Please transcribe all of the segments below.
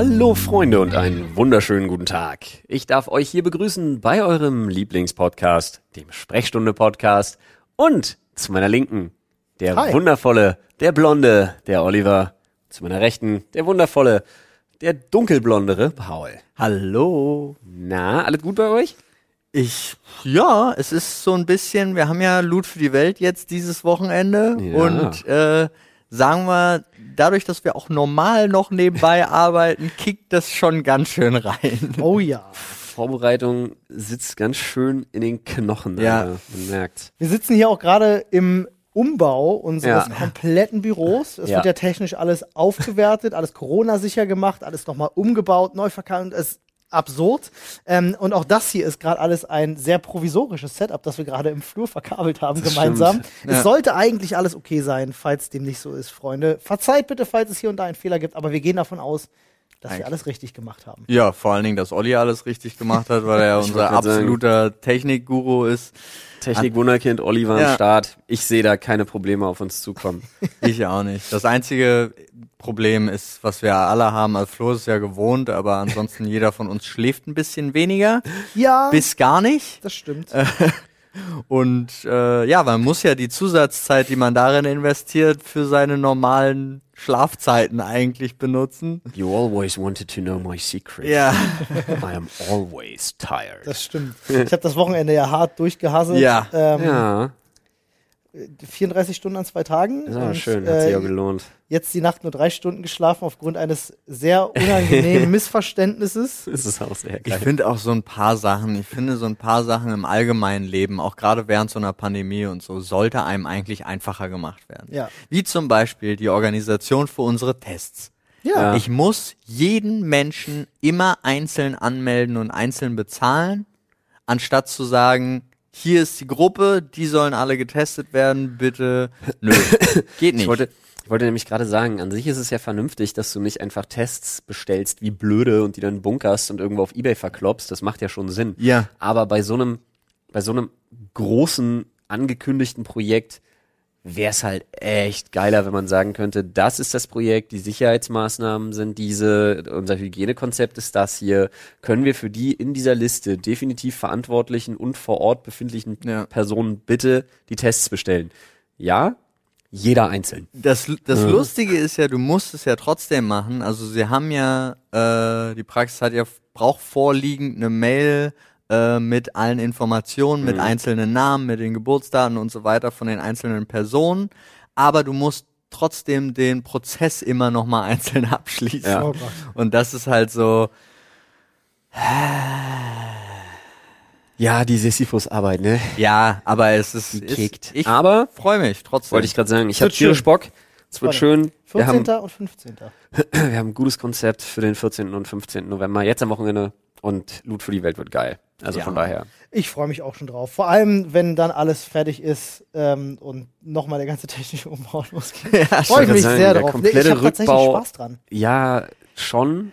Hallo Freunde und einen wunderschönen guten Tag. Ich darf euch hier begrüßen bei eurem Lieblingspodcast, dem Sprechstunde-Podcast und zu meiner Linken der Hi. wundervolle, der blonde, der Oliver, zu meiner Rechten der wundervolle, der dunkelblondere Paul. Hallo. Na, alles gut bei euch? Ich, ja, es ist so ein bisschen, wir haben ja Loot für die Welt jetzt dieses Wochenende Ja. und äh, sagen wir, dadurch, dass wir auch normal noch nebenbei arbeiten, kickt das schon ganz schön rein. Oh ja. Vorbereitung sitzt ganz schön in den Knochen. Ja. Alter. Man merkt. Wir sitzen hier auch gerade im Umbau unseres Ja. kompletten Büros. Es Ja. wird ja technisch alles aufgewertet, alles Corona-sicher gemacht, alles nochmal umgebaut, neu verkauft. Es absurd. Ähm, und auch das hier ist gerade alles ein sehr provisorisches Setup, das wir gerade im Flur verkabelt haben Das gemeinsam. stimmt. Es sollte eigentlich alles okay sein, falls dem nicht so ist, Freunde. Verzeiht bitte, falls es hier und da einen Fehler gibt, aber wir gehen davon aus, dass wir Eigentlich. alles richtig gemacht haben. Ja, vor allen Dingen, dass Olli alles richtig gemacht hat, weil er unser absoluter Technikguru ist. Technik-Wunderkind Oliver am Ja. Start. Ich sehe da keine Probleme auf uns zukommen. Ich auch nicht. Das einzige Problem ist, was wir alle haben, also Flo ist es ja gewohnt, aber ansonsten jeder von uns schläft ein bisschen weniger, Ja, bis gar nicht. das stimmt. Und äh, ja, man muss ja die Zusatzzeit, die man darin investiert, für seine normalen Schlafzeiten eigentlich benutzen. You always wanted to know my secret. Ja. I am always tired. Das stimmt. Ich habe das Wochenende ja hart durchgehasselt. Ja. Ähm, ja, 34 Stunden an zwei Tagen. Und, schön, hat sich auch äh, gelohnt. Jetzt die Nacht nur drei Stunden geschlafen aufgrund eines sehr unangenehmen Missverständnisses. Das ist auch sehr Ich geil. finde auch so ein paar Sachen, ich finde so ein paar Sachen im allgemeinen Leben, auch gerade während so einer Pandemie und so, sollte einem eigentlich einfacher gemacht werden. Ja. Wie zum Beispiel die Organisation für unsere Tests. Ja. Ja. Ich muss jeden Menschen immer einzeln anmelden und einzeln bezahlen, anstatt zu sagen, hier ist die Gruppe, die sollen alle getestet werden, bitte. Nö, geht nicht. Ich wollte, ich wollte nämlich gerade sagen, an sich ist es ja vernünftig, dass du nicht einfach Tests bestellst wie blöde und die dann bunkerst und irgendwo auf Ebay verkloppst. Das macht ja schon Sinn. Ja. Aber bei so einem, bei so einem großen angekündigten Projekt wäre es halt echt geiler, wenn man sagen könnte, das ist das Projekt, die Sicherheitsmaßnahmen sind diese, unser Hygienekonzept ist das hier, können wir für die in dieser Liste definitiv verantwortlichen und vor Ort befindlichen Ja. Personen bitte die Tests bestellen. Ja, jeder einzeln. Das, das Mhm. Lustige ist ja, du musst es ja trotzdem machen. Also sie haben ja, äh, die Praxis hat ja, braucht vorliegend eine Mail äh, mit allen Informationen, mit Mhm. einzelnen Namen, mit den Geburtsdaten und so weiter von den einzelnen Personen. Aber du musst trotzdem den Prozess immer nochmal einzeln abschließen. Ja. Oh. Und das ist halt so, Ja, die Sisyphus-Arbeit, ne? ja, aber es ist, Die kickt. ich Aber, freue mich trotzdem. wollte ich gerade sagen, ich habe tierisch. Bock. Es wird schön. Wir 14. haben, und 15. wir haben ein gutes Konzept für den 14. und 15. November, jetzt am Wochenende. Und Loot für die Welt wird geil. Also Ja. von daher. Ich freue mich auch schon drauf. Vor allem, wenn dann alles fertig ist ähm, und nochmal der ganze technische Umbau losgeht. ja, Freue ich mich sagen, sehr der drauf. Nee, ich komplette habe tatsächlich Spaß dran. Ja, schon.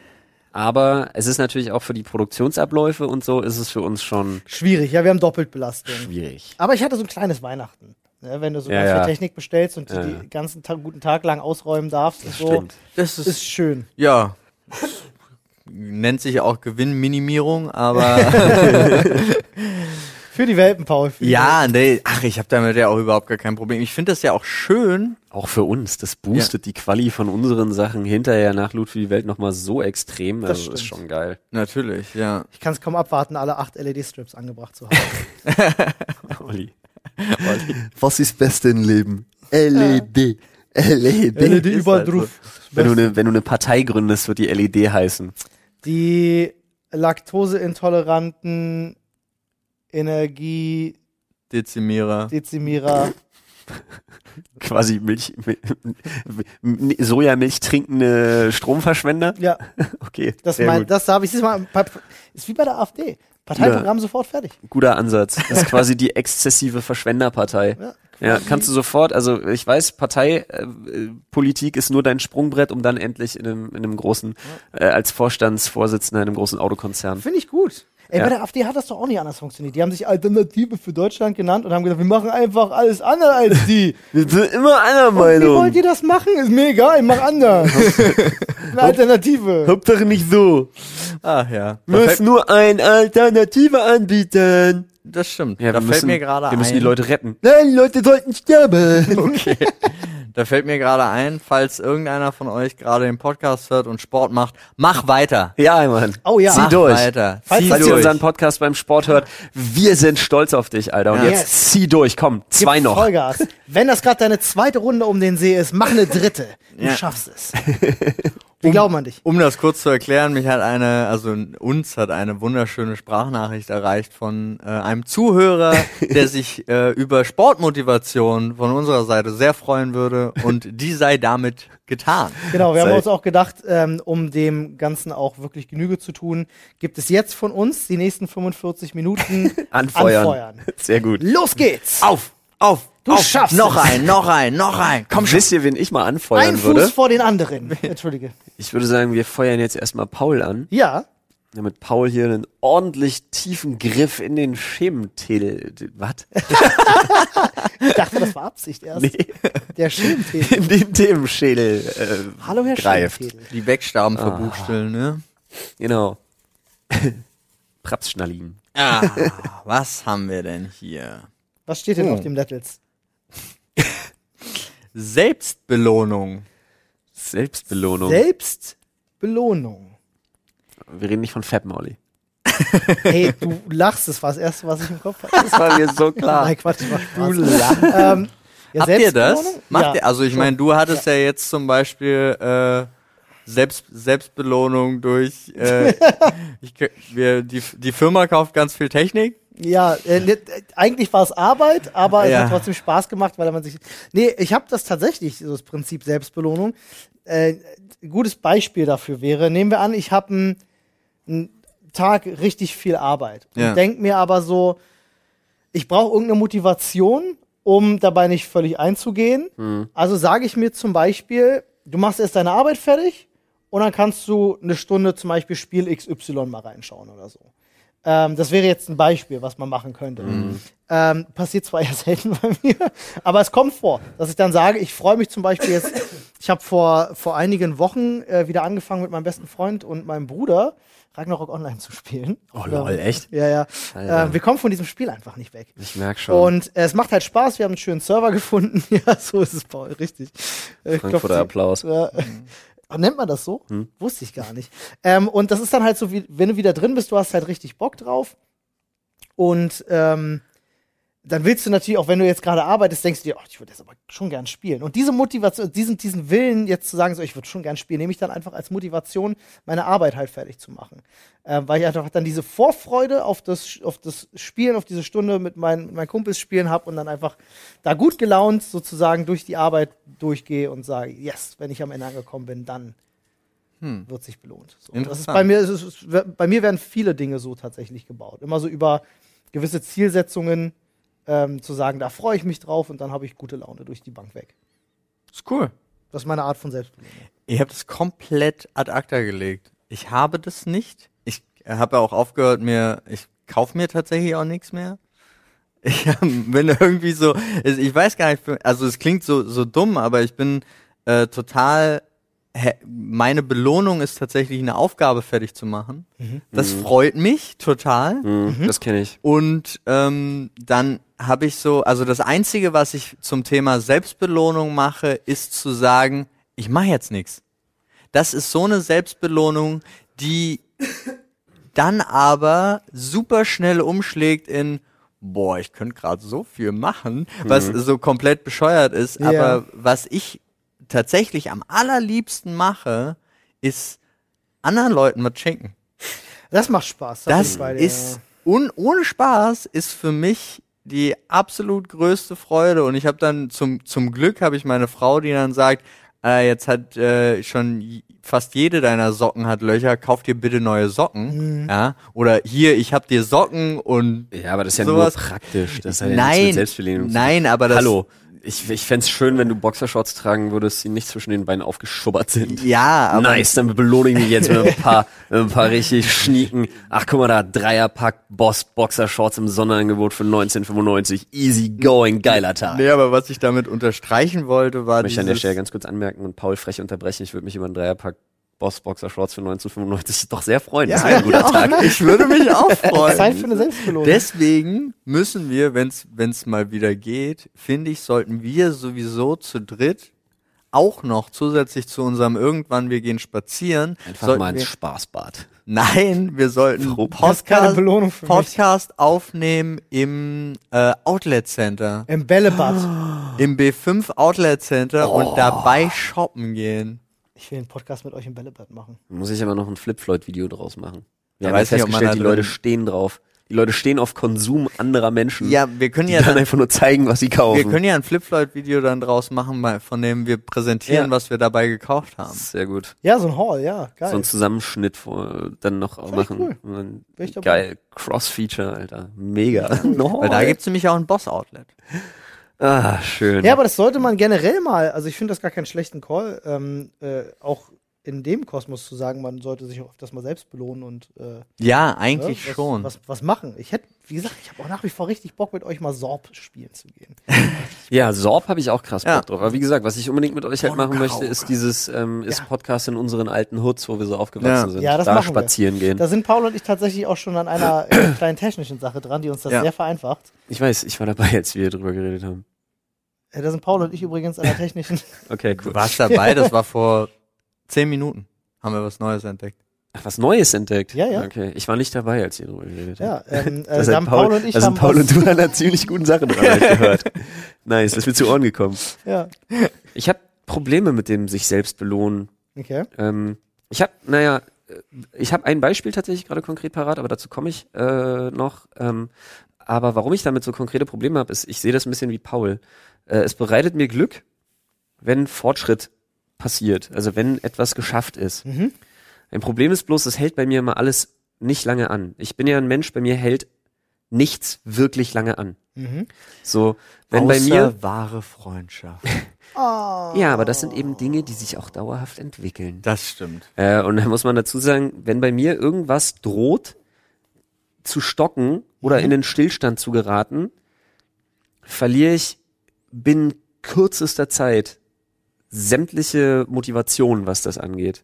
Aber es ist natürlich auch für die Produktionsabläufe und so ist es für uns schon Schwierig, ja, wir haben Doppeltbelastung. schwierig. Aber ich hatte so ein kleines Weihnachten. Ne, wenn du so Ja, ganz viel ja. Technik bestellst und die, Ja, ja. die ganzen Tag, guten Tag lang ausräumen darfst und so, Stimmt. das ist, ist schön. Ja. Nennt sich auch Gewinnminimierung, aber Für die Welpen, Paul. Für die ja, nee, ach, ich habe damit ja auch überhaupt gar kein Problem. Ich finde das ja auch schön. Auch für uns. Das boostet die Quali von unseren Sachen hinterher nach Loot für die Welt nochmal so extrem. Das Also ist schon geil. Natürlich, ja. Ich kann es kaum abwarten, alle acht LED-Strips angebracht zu haben. Olli. Was ist Beste im Leben? LED. LED. LED ist überall halt so. drauf. Wenn du eine, wenn du eine Partei gründest, wird die LED heißen. Die laktoseintoleranten Energiedezimierer Dezimierer. Quasi Milch, Sojamilch trinkende Stromverschwender. Ja, Okay. das, mein, gut. das habe ich. du mal, Ist wie bei der AfD. Parteiprogramm sofort fertig. Guter Ansatz. Das ist quasi die exzessive Verschwenderpartei. Ja, Ja, kannst du sofort, also ich weiß, Parteipolitik ist nur dein Sprungbrett, um dann endlich in einem, in einem großen, äh, als Vorstandsvorsitzender in einem großen Autokonzern. Finde ich gut. Ey, Ja. bei der AfD hat das doch auch nicht anders funktioniert. Die haben sich Alternative für Deutschland genannt und haben gesagt, wir machen einfach alles anders als die. Wir sind immer einer Und wie wollt ihr das machen? Ist mir egal, ich mach anders. Eine Alternative. Hauptsache nicht so. Ach ja. Musst fällt, nur eine Alternative anbieten. das stimmt. Ja, da wir fällt müssen, mir gerade wir ein. müssen die Leute retten. Nein, Leute sollten sterben. Okay. Da fällt mir gerade ein, falls irgendeiner von euch gerade den Podcast hört und Sport macht, mach weiter. Ja, Mann. Oh ja. Zieh Mach durch. weiter. Falls Falls ihr durch. unseren Podcast beim Sport hört, wir sind stolz auf dich, Alter. Und Ja. jetzt Yes. zieh durch. Komm, zwei Gib noch. Vollgas. Wenn das gerade deine zweite Runde um den See ist, mach eine dritte. Du Ja. schaffst es. Wir glauben an dich. Um das kurz zu erklären, mich hat eine, also uns hat eine wunderschöne Sprachnachricht erreicht von äh, einem Zuhörer, der sich äh, über Sportmotivation von unserer Seite sehr freuen würde und die sei damit getan. Genau, wir haben uns auch gedacht, ähm, um dem Ganzen auch wirklich Genüge zu tun, gibt es jetzt von uns die nächsten 45 Minuten Anfeuern. anfeuern. Sehr gut. Los geht's! Auf, auf, Du auf. schaffst noch es. ein, noch ein, noch ein. Komm schon. Wisst ihr, wen ich mal anfeuern Ein würde? Fuß vor den anderen. Entschuldige. Ich würde sagen, wir feuern jetzt erstmal Paul an, Ja, damit Paul hier einen ordentlich tiefen Griff in den Schementädel. Was? ich dachte, das war Absicht erst. Nee, Der Schirmtäter. in den Themenschädel äh, Hallo, Herr greift. Schirmtädel. Die Wegstaben verbuchsteln, ne? Genau. Prapsschnallin. Ah, was haben wir denn hier? Was steht denn Oh. auf dem Lettels? Selbstbelohnung. Selbstbelohnung. Selbstbelohnung. wir reden nicht von Fat Molly. Hey, du lachst, das war das Erste, was ich im Kopf hatte. Das war mir so klar. Nein, Quatsch, war. Du lachst. Ähm, ja, Habt ihr das? Macht ja. ihr, also ich meine, du hattest ja. jetzt zum Beispiel äh, Selbst, Selbstbelohnung durch äh, ich, wir, die, die Firma kauft ganz viel Technik. Ja, äh, ne, eigentlich war es Arbeit, aber es Ja. hat trotzdem Spaß gemacht, weil man sich. Nee, ich habe das tatsächlich, so das Prinzip Selbstbelohnung. Äh, ein gutes Beispiel dafür wäre, nehmen wir an, ich habe einen, Tag richtig viel Arbeit und Ja. denk mir aber so, ich brauche irgendeine Motivation, um dabei nicht völlig einzugehen. Also sage ich mir zum Beispiel, du machst erst deine Arbeit fertig und dann kannst du eine Stunde zum Beispiel Spiel XY mal reinschauen oder so. Ähm, das wäre jetzt ein Beispiel, was man machen könnte. Ähm, passiert zwar eher selten bei mir, aber es kommt vor, dass ich dann sage, ich freue mich zum Beispiel jetzt, ich habe vor, vor einigen Wochen äh, wieder angefangen mit meinem besten Freund und meinem Bruder Ragnarok Online zu spielen. Oh lol, echt? Ja, ja. Äh, wir kommen von diesem Spiel einfach nicht weg. Ich merk schon. Und äh, es macht halt Spaß, wir haben einen schönen Server gefunden. ja, so ist es, Paul, richtig. Äh, Frankfurter Applaus. Ja. Nennt man das so? Wusste ich gar nicht. Ähm, und das ist dann halt so, wie, wenn du wieder drin bist, du hast halt richtig Bock drauf. Und ähm, dann willst du natürlich, auch wenn du jetzt gerade arbeitest, denkst du dir, oh, ich würde jetzt aber schon gern spielen. Und diese Motivation, diesen, diesen Willen, jetzt zu sagen, so, ich würde schon gern spielen, nehme ich dann einfach als Motivation, meine Arbeit halt fertig zu machen. Ähm, weil ich einfach dann diese Vorfreude auf das, auf das Spielen, auf diese Stunde mit meinen, mit meinen Kumpels spielen habe und dann einfach da gut gelaunt sozusagen durch die Arbeit durchgehe und sage, yes, wenn ich am Ende angekommen bin, dann wird sich belohnt. So. Das ist bei mir, ist, bei mir werden viele Dinge so tatsächlich gebaut. Immer so über gewisse Zielsetzungen ähm, zu sagen, da freue ich mich drauf und dann habe ich gute Laune durch die Bank weg. Ist cool. Das ist meine Art von Selbstbelohnung. Ich habe das komplett ad acta gelegt. Ich habe das nicht. Ich habe ja auch aufgehört, mir, ich kaufe mir tatsächlich auch nichts mehr. Ich bin irgendwie so, es- ich weiß gar nicht, also es klingt so, so dumm, aber ich bin äh, total, meine Belohnung ist tatsächlich eine Aufgabe fertig zu machen. Das freut mich total. Mhm, Das kenne ich. Und ähm, dann habe ich so, also das Einzige, was ich zum Thema Selbstbelohnung mache, ist zu sagen, ich mache jetzt nichts. Das ist so eine Selbstbelohnung, die dann aber super schnell umschlägt in, boah, ich könnte gerade so viel machen, was so komplett bescheuert ist. Ja. Aber was ich tatsächlich am allerliebsten mache, ist anderen Leuten was schenken. Das macht Spaß. Das dir, ist un, ohne Spaß ist für mich die absolut größte Freude und ich habe dann zum zum Glück habe ich meine Frau, die dann sagt, äh, jetzt hat äh, schon fast jede deiner Socken hat Löcher, kauf dir bitte neue Socken, Mhm. ja? Oder hier, ich habe dir Socken und Ja, aber das ist ja Sowas- nur praktisch. Das hat ja nichts nein, mit Selbstbelohnung zu tun. nein, aber das Hallo. Ich, ich fänd's schön, wenn du Boxershorts tragen würdest, die nicht zwischen den Beinen aufgeschubbert sind. Ja, aber nice, dann belohne ich mich jetzt mit ein paar, mit ein paar richtig schnieken. Ach, guck mal da, Dreierpack Boss Boxershorts im Sonderangebot für 1995. Easy going, geiler Tag. Nee, aber was ich damit unterstreichen wollte, war Ich möchte an der Stelle ganz kurz anmerken und Paul frech unterbrechen. Ich würde mich über einen Dreierpack Boss Boxershorts für 1995 doch sehr freuen. das wäre ein guter Tag. Ich würde mich auch freuen. Zeit für eine Selbstbelohnung. Deswegen müssen wir, wenn's wenn's mal wieder geht, finde ich, sollten wir sowieso zu dritt auch noch zusätzlich zu unserem irgendwann wir gehen spazieren, Einfach mal ins wir, Spaßbad. nein, wir sollten Podcast, Belohnung für mich. Podcast aufnehmen im äh, Outlet Center, Im Bällebad. im B5 Outlet Center Oh. und dabei shoppen gehen. Ich will einen Podcast mit euch im Bällebad machen. Muss ich aber noch ein Flip-Floyd-Video draus machen. Wir Ja, haben ja weiß nicht, man festgestellt, da die Leute stehen drauf. Die Leute stehen auf Konsum anderer Menschen. Ja, wir können ja dann dann, einfach nur zeigen, was sie kaufen. wir können ja ein Flip-Floyd-Video dann draus machen, von dem wir präsentieren, Ja. was wir dabei gekauft haben. Sehr gut. Ja, so ein Haul, ja, geil. So einen Zusammenschnitt vor, dann noch auch ich machen. cool. Geil. Cross-Feature, Alter. Mega. no. Weil da gibt's nämlich auch ein Boss-Outlet. Ah, schön. ja, aber das sollte man generell mal, also ich finde das gar keinen schlechten Call, ähm, äh, auch in dem Kosmos zu sagen, man sollte sich auch das mal selbst belohnen und äh, Ja, eigentlich ja, was, schon. Was, was machen. Ich hätte, wie gesagt, ich habe auch nach wie vor richtig Bock, mit euch mal Sorb spielen zu gehen. Ja, Sorb habe ich auch krass Bock Ja. drauf. Aber wie gesagt, was ich unbedingt mit euch halt machen möchte, ist dieses, ähm, ist Ja. Podcast in unseren alten Hoods, wo wir so aufgewachsen Ja. sind. Ja, das da machen wir. spazieren gehen. Da sind Paul und ich tatsächlich auch schon an einer äh, kleinen technischen Sache dran, die uns das Ja. sehr vereinfacht. Ich weiß, ich war dabei, als wir drüber geredet haben. Äh, da sind Paul und ich übrigens an der technischen. Okay, cool. Du warst dabei, das war vor zehn Minuten. Haben wir was Neues entdeckt. Ach, was Neues entdeckt? Ja, ja. Okay, ich war nicht dabei, als ihr drüber geredet habt. ja, ähm, äh, Da da haben Paul und ich da haben Paul und du an einer ziemlich guten Sache dran, hab ich gehört. Nice, das ist mir zu Ohren gekommen. Ja, Ich habe Probleme mit dem sich selbst belohnen. okay. Ähm, ich habe, naja, äh, ich habe ein Beispiel tatsächlich gerade konkret parat, aber dazu komme ich äh, noch. Ähm, aber warum ich damit so konkrete Probleme habe, ist, ich sehe das ein bisschen wie Paul. Äh, es bereitet mir Glück, wenn Fortschritt passiert, also wenn etwas geschafft ist. Mhm. Ein Problem ist bloß, es hält bei mir immer alles nicht lange an. Ich bin ja ein Mensch, bei mir hält nichts wirklich lange an. Mhm. So, wenn bei mir wahre Freundschaft. ja, aber das sind eben Dinge, die sich auch dauerhaft entwickeln. Das stimmt. Äh, und da muss man dazu sagen, wenn bei mir irgendwas droht zu stocken oder in den Stillstand zu geraten, verliere ich binnen kürzester Zeit sämtliche Motivation, was das angeht.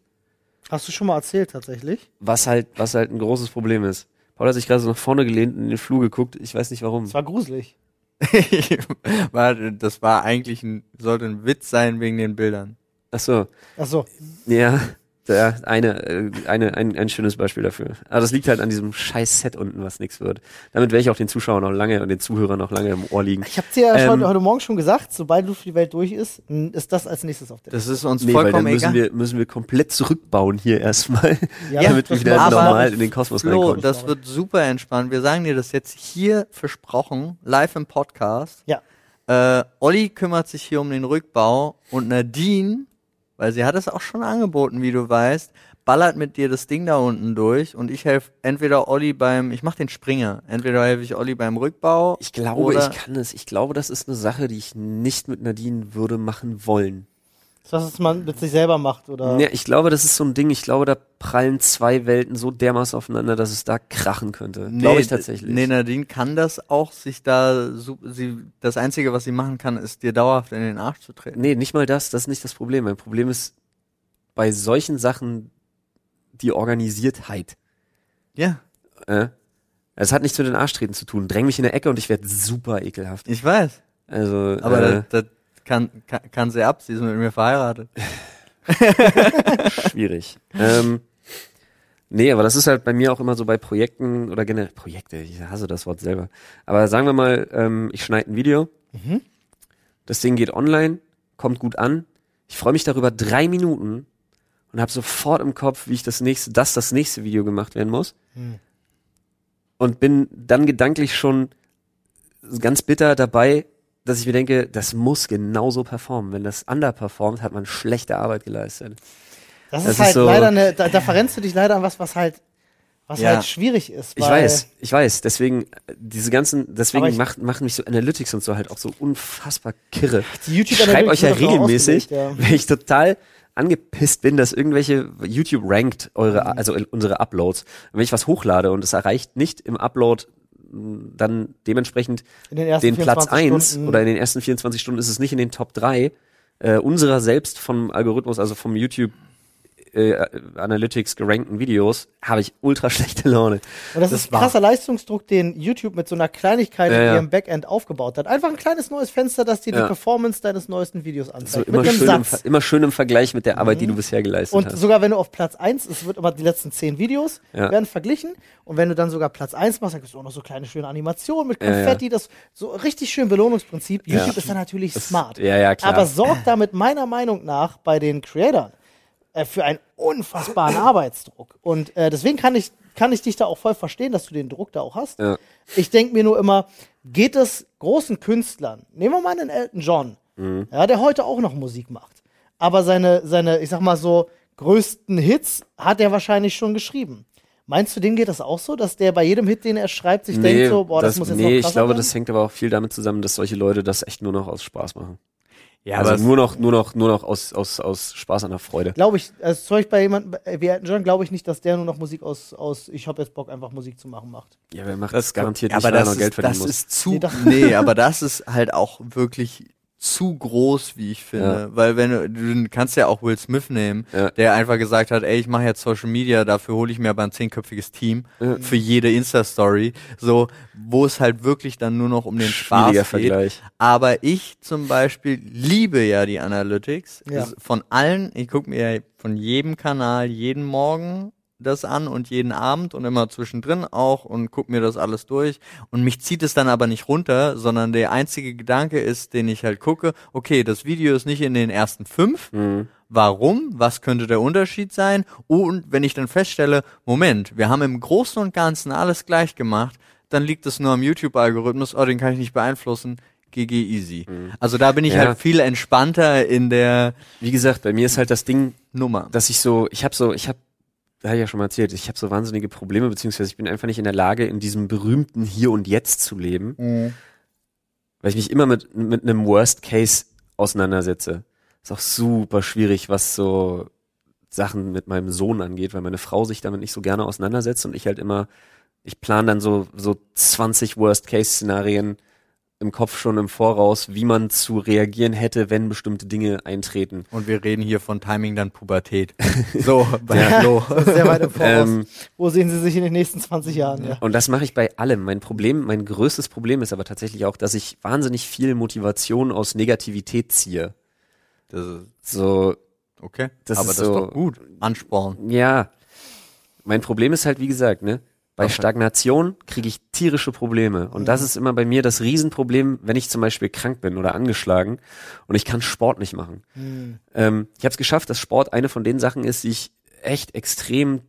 Hast du schon mal erzählt tatsächlich? Was halt, was halt ein großes Problem ist. Paul hat sich gerade so nach vorne gelehnt und in den Flur geguckt. Ich weiß nicht warum. Das war gruselig. das war eigentlich ein, sollte ein Witz sein wegen den Bildern. Ach so. Ach so. Ja, da, eine, äh, eine, ein, ein schönes Beispiel dafür. Aber das liegt halt an diesem scheiß Set unten, was nix wird. Damit werde ich auch den Zuschauern noch lange und den Zuhörern noch lange im Ohr liegen. Ich habe dir ja Ähm, heute, heute Morgen schon gesagt, sobald Luft für die Welt durch ist, ist das als nächstes auf der Das ist uns Nee, weil dann vollkommen müssen egal. wir, müssen wir komplett zurückbauen hier erstmal, Ja, damit wir das wieder normal in den Kosmos Flo, reinkommen. das wird super entspannt. Wir sagen dir das jetzt hier versprochen, live im Podcast. Ja. Äh, Olli kümmert sich hier um den Rückbau und Nadine, weil sie hat es auch schon angeboten, wie du weißt, ballert mit dir das Ding da unten durch und ich helfe entweder Olli beim, ich mach den Springer, entweder helfe ich Olli beim Rückbau. Ich glaube, ich kann es. Ich glaube, das ist eine Sache, die ich nicht mit Nadine würde machen wollen. Das, was man mit sich selber macht, oder? Ja, ich glaube, das ist so ein Ding. Ich glaube, da prallen zwei Welten so dermaßen aufeinander, dass es da krachen könnte. glaube ich tatsächlich. Nee, Nadine kann das auch, sich da, sie, das Einzige, was sie machen kann, ist dir dauerhaft in den Arsch zu treten. Nee, nicht mal das. Das ist nicht das Problem. Mein Problem ist bei solchen Sachen die Organisiertheit. Ja, Äh? Es hat nichts mit den Arschtreten zu tun. Dräng mich in der Ecke und ich werde super ekelhaft. ich weiß. Also, Aber äh, das, das kann, kann, kann sie ab, sie ist mit mir verheiratet. schwierig. ähm, nee, aber das ist halt bei mir auch immer so bei Projekten oder generell Projekte, ich hasse das Wort selber. Aber sagen wir mal, ähm, ich schneide ein Video, Mhm. das Ding geht online, kommt gut an, ich freue mich darüber drei Minuten und habe sofort im Kopf, wie ich das nächste, dass das nächste Video gemacht werden muss. Hm. Und bin dann gedanklich schon ganz bitter dabei, dass ich mir denke, das muss genauso performen. Wenn das underperformt, hat man schlechte Arbeit geleistet. Das, Das ist ist halt so- leider eine, da, da verrennst du dich leider an was, was halt, Was Ja. halt schwierig ist. Ich weiß, ich weiß. Deswegen, diese ganzen, deswegen macht, machen mich so Analytics und so halt auch so unfassbar kirre. Die YouTube ich schreibe euch ja regelmäßig, ausgelegt, wenn ich total angepisst bin, dass irgendwelche YouTube rankt eure, also unsere Uploads. Und wenn ich was hochlade und es erreicht nicht im Upload dann dementsprechend den Platz 24 1 Stunden. oder in den ersten 24 Stunden ist es nicht in den Top 3 äh, unserer selbst vom Algorithmus, also vom YouTube äh, Analytics gerankten Videos, habe ich ultra schlechte Laune. Und das, Das ist krasser Leistungsdruck, den YouTube mit so einer Kleinigkeit Ja, in ihrem Backend aufgebaut hat. Einfach ein kleines neues Fenster, das dir die. Performance deines neuesten Videos anzeigt. immer mit einem schön, im, immer schön im Vergleich mit der Arbeit, die du bisher geleistet Und hast. sogar wenn du auf Platz 1, es wird immer die letzten 10 Videos werden verglichen. Und wenn du dann sogar Platz 1 machst, dann gibt es auch noch so kleine schöne Animationen mit. Konfetti, das so richtig schön Belohnungsprinzip. YouTube ist da natürlich smart. ja, ja, klar. Aber sorgt damit meiner Meinung nach bei den Creatoren äh, für einen unfassbaren Arbeitsdruck. Und äh, deswegen kann ich, kann ich dich da auch voll verstehen, dass du den Druck da auch hast. Ja. Ich denke mir nur immer, geht es großen Künstlern, nehmen wir mal einen Elton John, Mhm. ja, der heute auch noch Musik macht, aber seine, seine, ich sag mal so, größten Hits hat er wahrscheinlich schon geschrieben. Meinst du, dem geht das auch so, dass der bei jedem Hit, den er schreibt, sich denkt so, boah, das, muss jetzt nee, noch ich krasser glaube, werden? das hängt aber auch viel damit zusammen, dass solche Leute das echt nur noch aus Spaß machen. Ja, also aber nur noch, nur noch, nur noch aus, aus, aus Spaß an der Freude. Glaube ich, als Zeug bei jemandem wie Elton John, glaube ich nicht, dass der nur noch Musik aus, aus ich habe jetzt Bock, einfach Musik zu machen, macht. Ja, wer macht das garantiert ja, nicht, aber weil er das noch Geld ist, verdienen das muss. ist zu, Nee, nee, aber das ist halt auch wirklich zu groß, wie ich finde. Weil wenn du, du kannst ja auch Will Smith nehmen, Ja. der einfach gesagt hat, ey, ich mache jetzt Social Media, dafür hole ich mir aber ein zehnköpfiges Team für jede Insta-Story. So, wo es halt wirklich dann nur noch um den Spaß geht. Vergleich. Aber ich zum Beispiel liebe ja die Analytics. Ja. Von allen, ich gucke mir ja von jedem Kanal jeden Morgen das an und jeden Abend und immer zwischendrin auch und guck mir das alles durch. Und mich zieht es dann aber nicht runter, sondern der einzige Gedanke ist, den ich halt gucke, okay, das Video ist nicht in den ersten fünf. Mhm. Warum? Was könnte der Unterschied sein? Und wenn ich dann feststelle, Moment, wir haben im Großen und Ganzen alles gleich gemacht, dann liegt es nur am YouTube-Algorithmus, oh, den kann ich nicht beeinflussen. GG easy. Also da bin ich Mhm. Ja. halt viel entspannter in der Wie gesagt, bei mir ist halt das Ding, Nummer. dass ich so, ich habe so, ich habe, habe ich ja schon mal erzählt, ich habe so wahnsinnige Probleme, beziehungsweise ich bin einfach nicht in der Lage, in diesem berühmten Hier und Jetzt zu leben, weil ich mich immer mit, mit einem Worst Case auseinandersetze. Ist auch super schwierig, was so Sachen mit meinem Sohn angeht, weil meine Frau sich damit nicht so gerne auseinandersetzt und ich halt immer, ich plane dann so, so 20 Worst Case Szenarien im Kopf schon im Voraus, wie man zu reagieren hätte, wenn bestimmte Dinge eintreten. Und wir reden hier von Timing dann Pubertät. So, bei Flo. Das ist sehr weit im Voraus. Ähm, Wo sehen Sie sich in den nächsten 20 Jahren? Ja. Und das mache ich bei allem. Mein Problem, mein größtes Problem ist aber tatsächlich auch, dass ich wahnsinnig viel Motivation aus Negativität ziehe. Das ist So, okay. Das aber ist das so- ist doch gut. Ansporn. ja. Mein Problem ist halt, wie gesagt, ne, bei Okay. Stagnation kriege ich tierische Probleme. Und das ist immer bei mir das Riesenproblem, wenn ich zum Beispiel krank bin oder angeschlagen und ich kann Sport nicht machen. Ähm, ich habe es geschafft, dass Sport eine von den Sachen ist, die ich echt extrem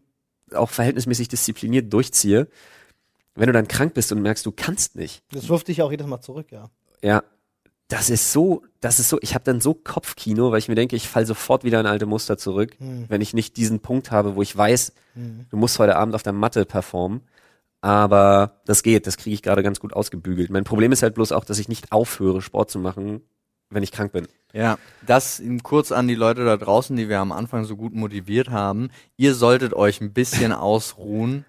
auch verhältnismäßig diszipliniert durchziehe. Wenn du dann krank bist und merkst, du kannst nicht, Das wirft dich auch jedes Mal zurück, ja. Ja, das ist so, das ist so, ich habe dann so Kopfkino, weil ich mir denke, ich falle sofort wieder in alte Muster zurück, wenn ich nicht diesen Punkt habe, wo ich weiß, du musst heute Abend auf der Matte performen. Aber das geht, das kriege ich gerade ganz gut ausgebügelt. Mein Problem ist halt bloß auch, dass ich nicht aufhöre, Sport zu machen, wenn ich krank bin. Ja, das kurz an die Leute da draußen, die wir am Anfang so gut motiviert haben. Ihr solltet euch ein bisschen ausruhen,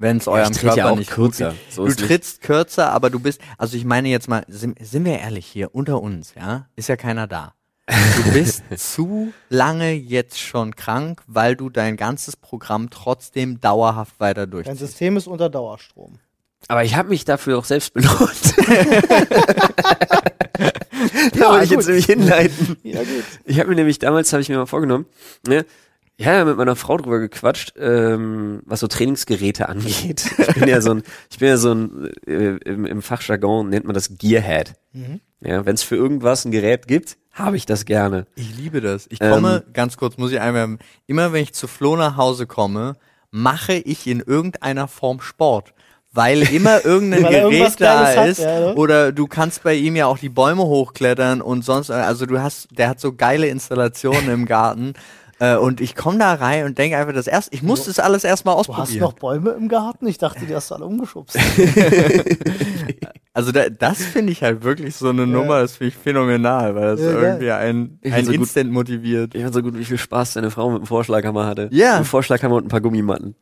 wenn es eurem ja Körper auch nicht kürzer, gut geht. so du ist nicht. trittst kürzer, aber du bist, also ich meine jetzt mal, sind, sind wir ehrlich hier, unter uns, ja, ist ja keiner da. Du bist zu lange jetzt schon krank, weil du dein ganzes Programm trotzdem dauerhaft weiter Dein durchziehst. System ist unter Dauerstrom. Aber ich habe mich dafür auch selbst belohnt. da Ja, wollte ich gut. jetzt nämlich hinleiten. Ja, gut. Ich habe mir nämlich damals, habe ich mir mal vorgenommen, ne, ja mit meiner Frau drüber gequatscht, ähm, was so Trainingsgeräte angeht. Ich bin ja so ein, ich bin ja so ein, äh, im, im Fachjargon nennt man das Gearhead. Ja, wenn es für irgendwas ein Gerät gibt, habe ich das gerne. Ich liebe das. Ich Ähm, komme, ganz kurz muss ich einmal, immer wenn ich zu Flo nach Hause komme, mache ich in irgendeiner Form Sport. Weil immer irgendein Weil er Gerät da hat, ist. ja, ne? Oder du kannst bei ihm ja auch die Bäume hochklettern und sonst, also du hast, der hat so geile Installationen im Garten. Äh, und ich komme da rein und denke einfach, das erste, ich muss das alles erstmal Du hast ausprobieren. noch Bäume im Garten? Ich dachte, die hast du alle umgeschubst. Also da, das finde ich halt wirklich so eine Nummer, das finde ich phänomenal, weil das Ja, irgendwie ein, Ich ein so gut- Instant motiviert. Ich fand so gut, wie viel Spaß deine Frau mit dem Vorschlaghammer hatte. Ja. Mit dem Vorschlaghammer und ein paar Gummimatten.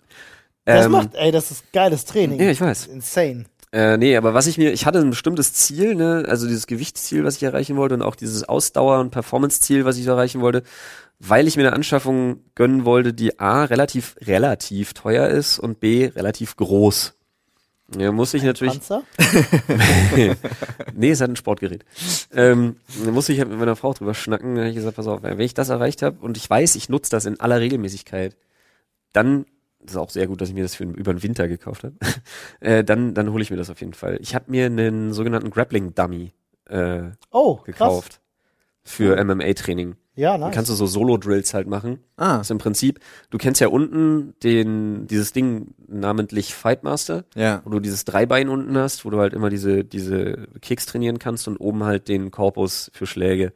Das Ähm, macht, ey, das ist geiles Training. Ja, ich weiß. Insane. Äh, nee, aber was ich mir, ich hatte ein bestimmtes Ziel, ne, also dieses Gewichtsziel, was ich erreichen wollte und auch dieses Ausdauer- und Performance-Ziel, was ich so erreichen wollte, weil ich mir eine Anschaffung gönnen wollte, die A, relativ, relativ teuer ist und B, relativ groß. Ja, muss ich natürlich, Panzer? nee, es hat ein Sportgerät. Ähm, da muss ich halt mit meiner Frau drüber schnacken. Da habe ich gesagt, pass auf, wenn ich das erreicht habe und ich weiß, ich nutze das in aller Regelmäßigkeit, dann, das ist auch sehr gut, dass ich mir das für über den Winter gekauft habe, äh, dann, dann hole ich mir das auf jeden Fall. Ich habe mir einen sogenannten Grappling Dummy äh, Oh, krass. gekauft für MMA-Training. Ja, Dann nice. kannst du so Solo-Drills halt machen. Ah, Das ist im Prinzip, du kennst ja unten den, dieses Ding namentlich Fightmaster ja. wo du dieses Dreibein unten hast, wo du halt immer diese, diese Kicks trainieren kannst und oben halt den Korpus für Schläge.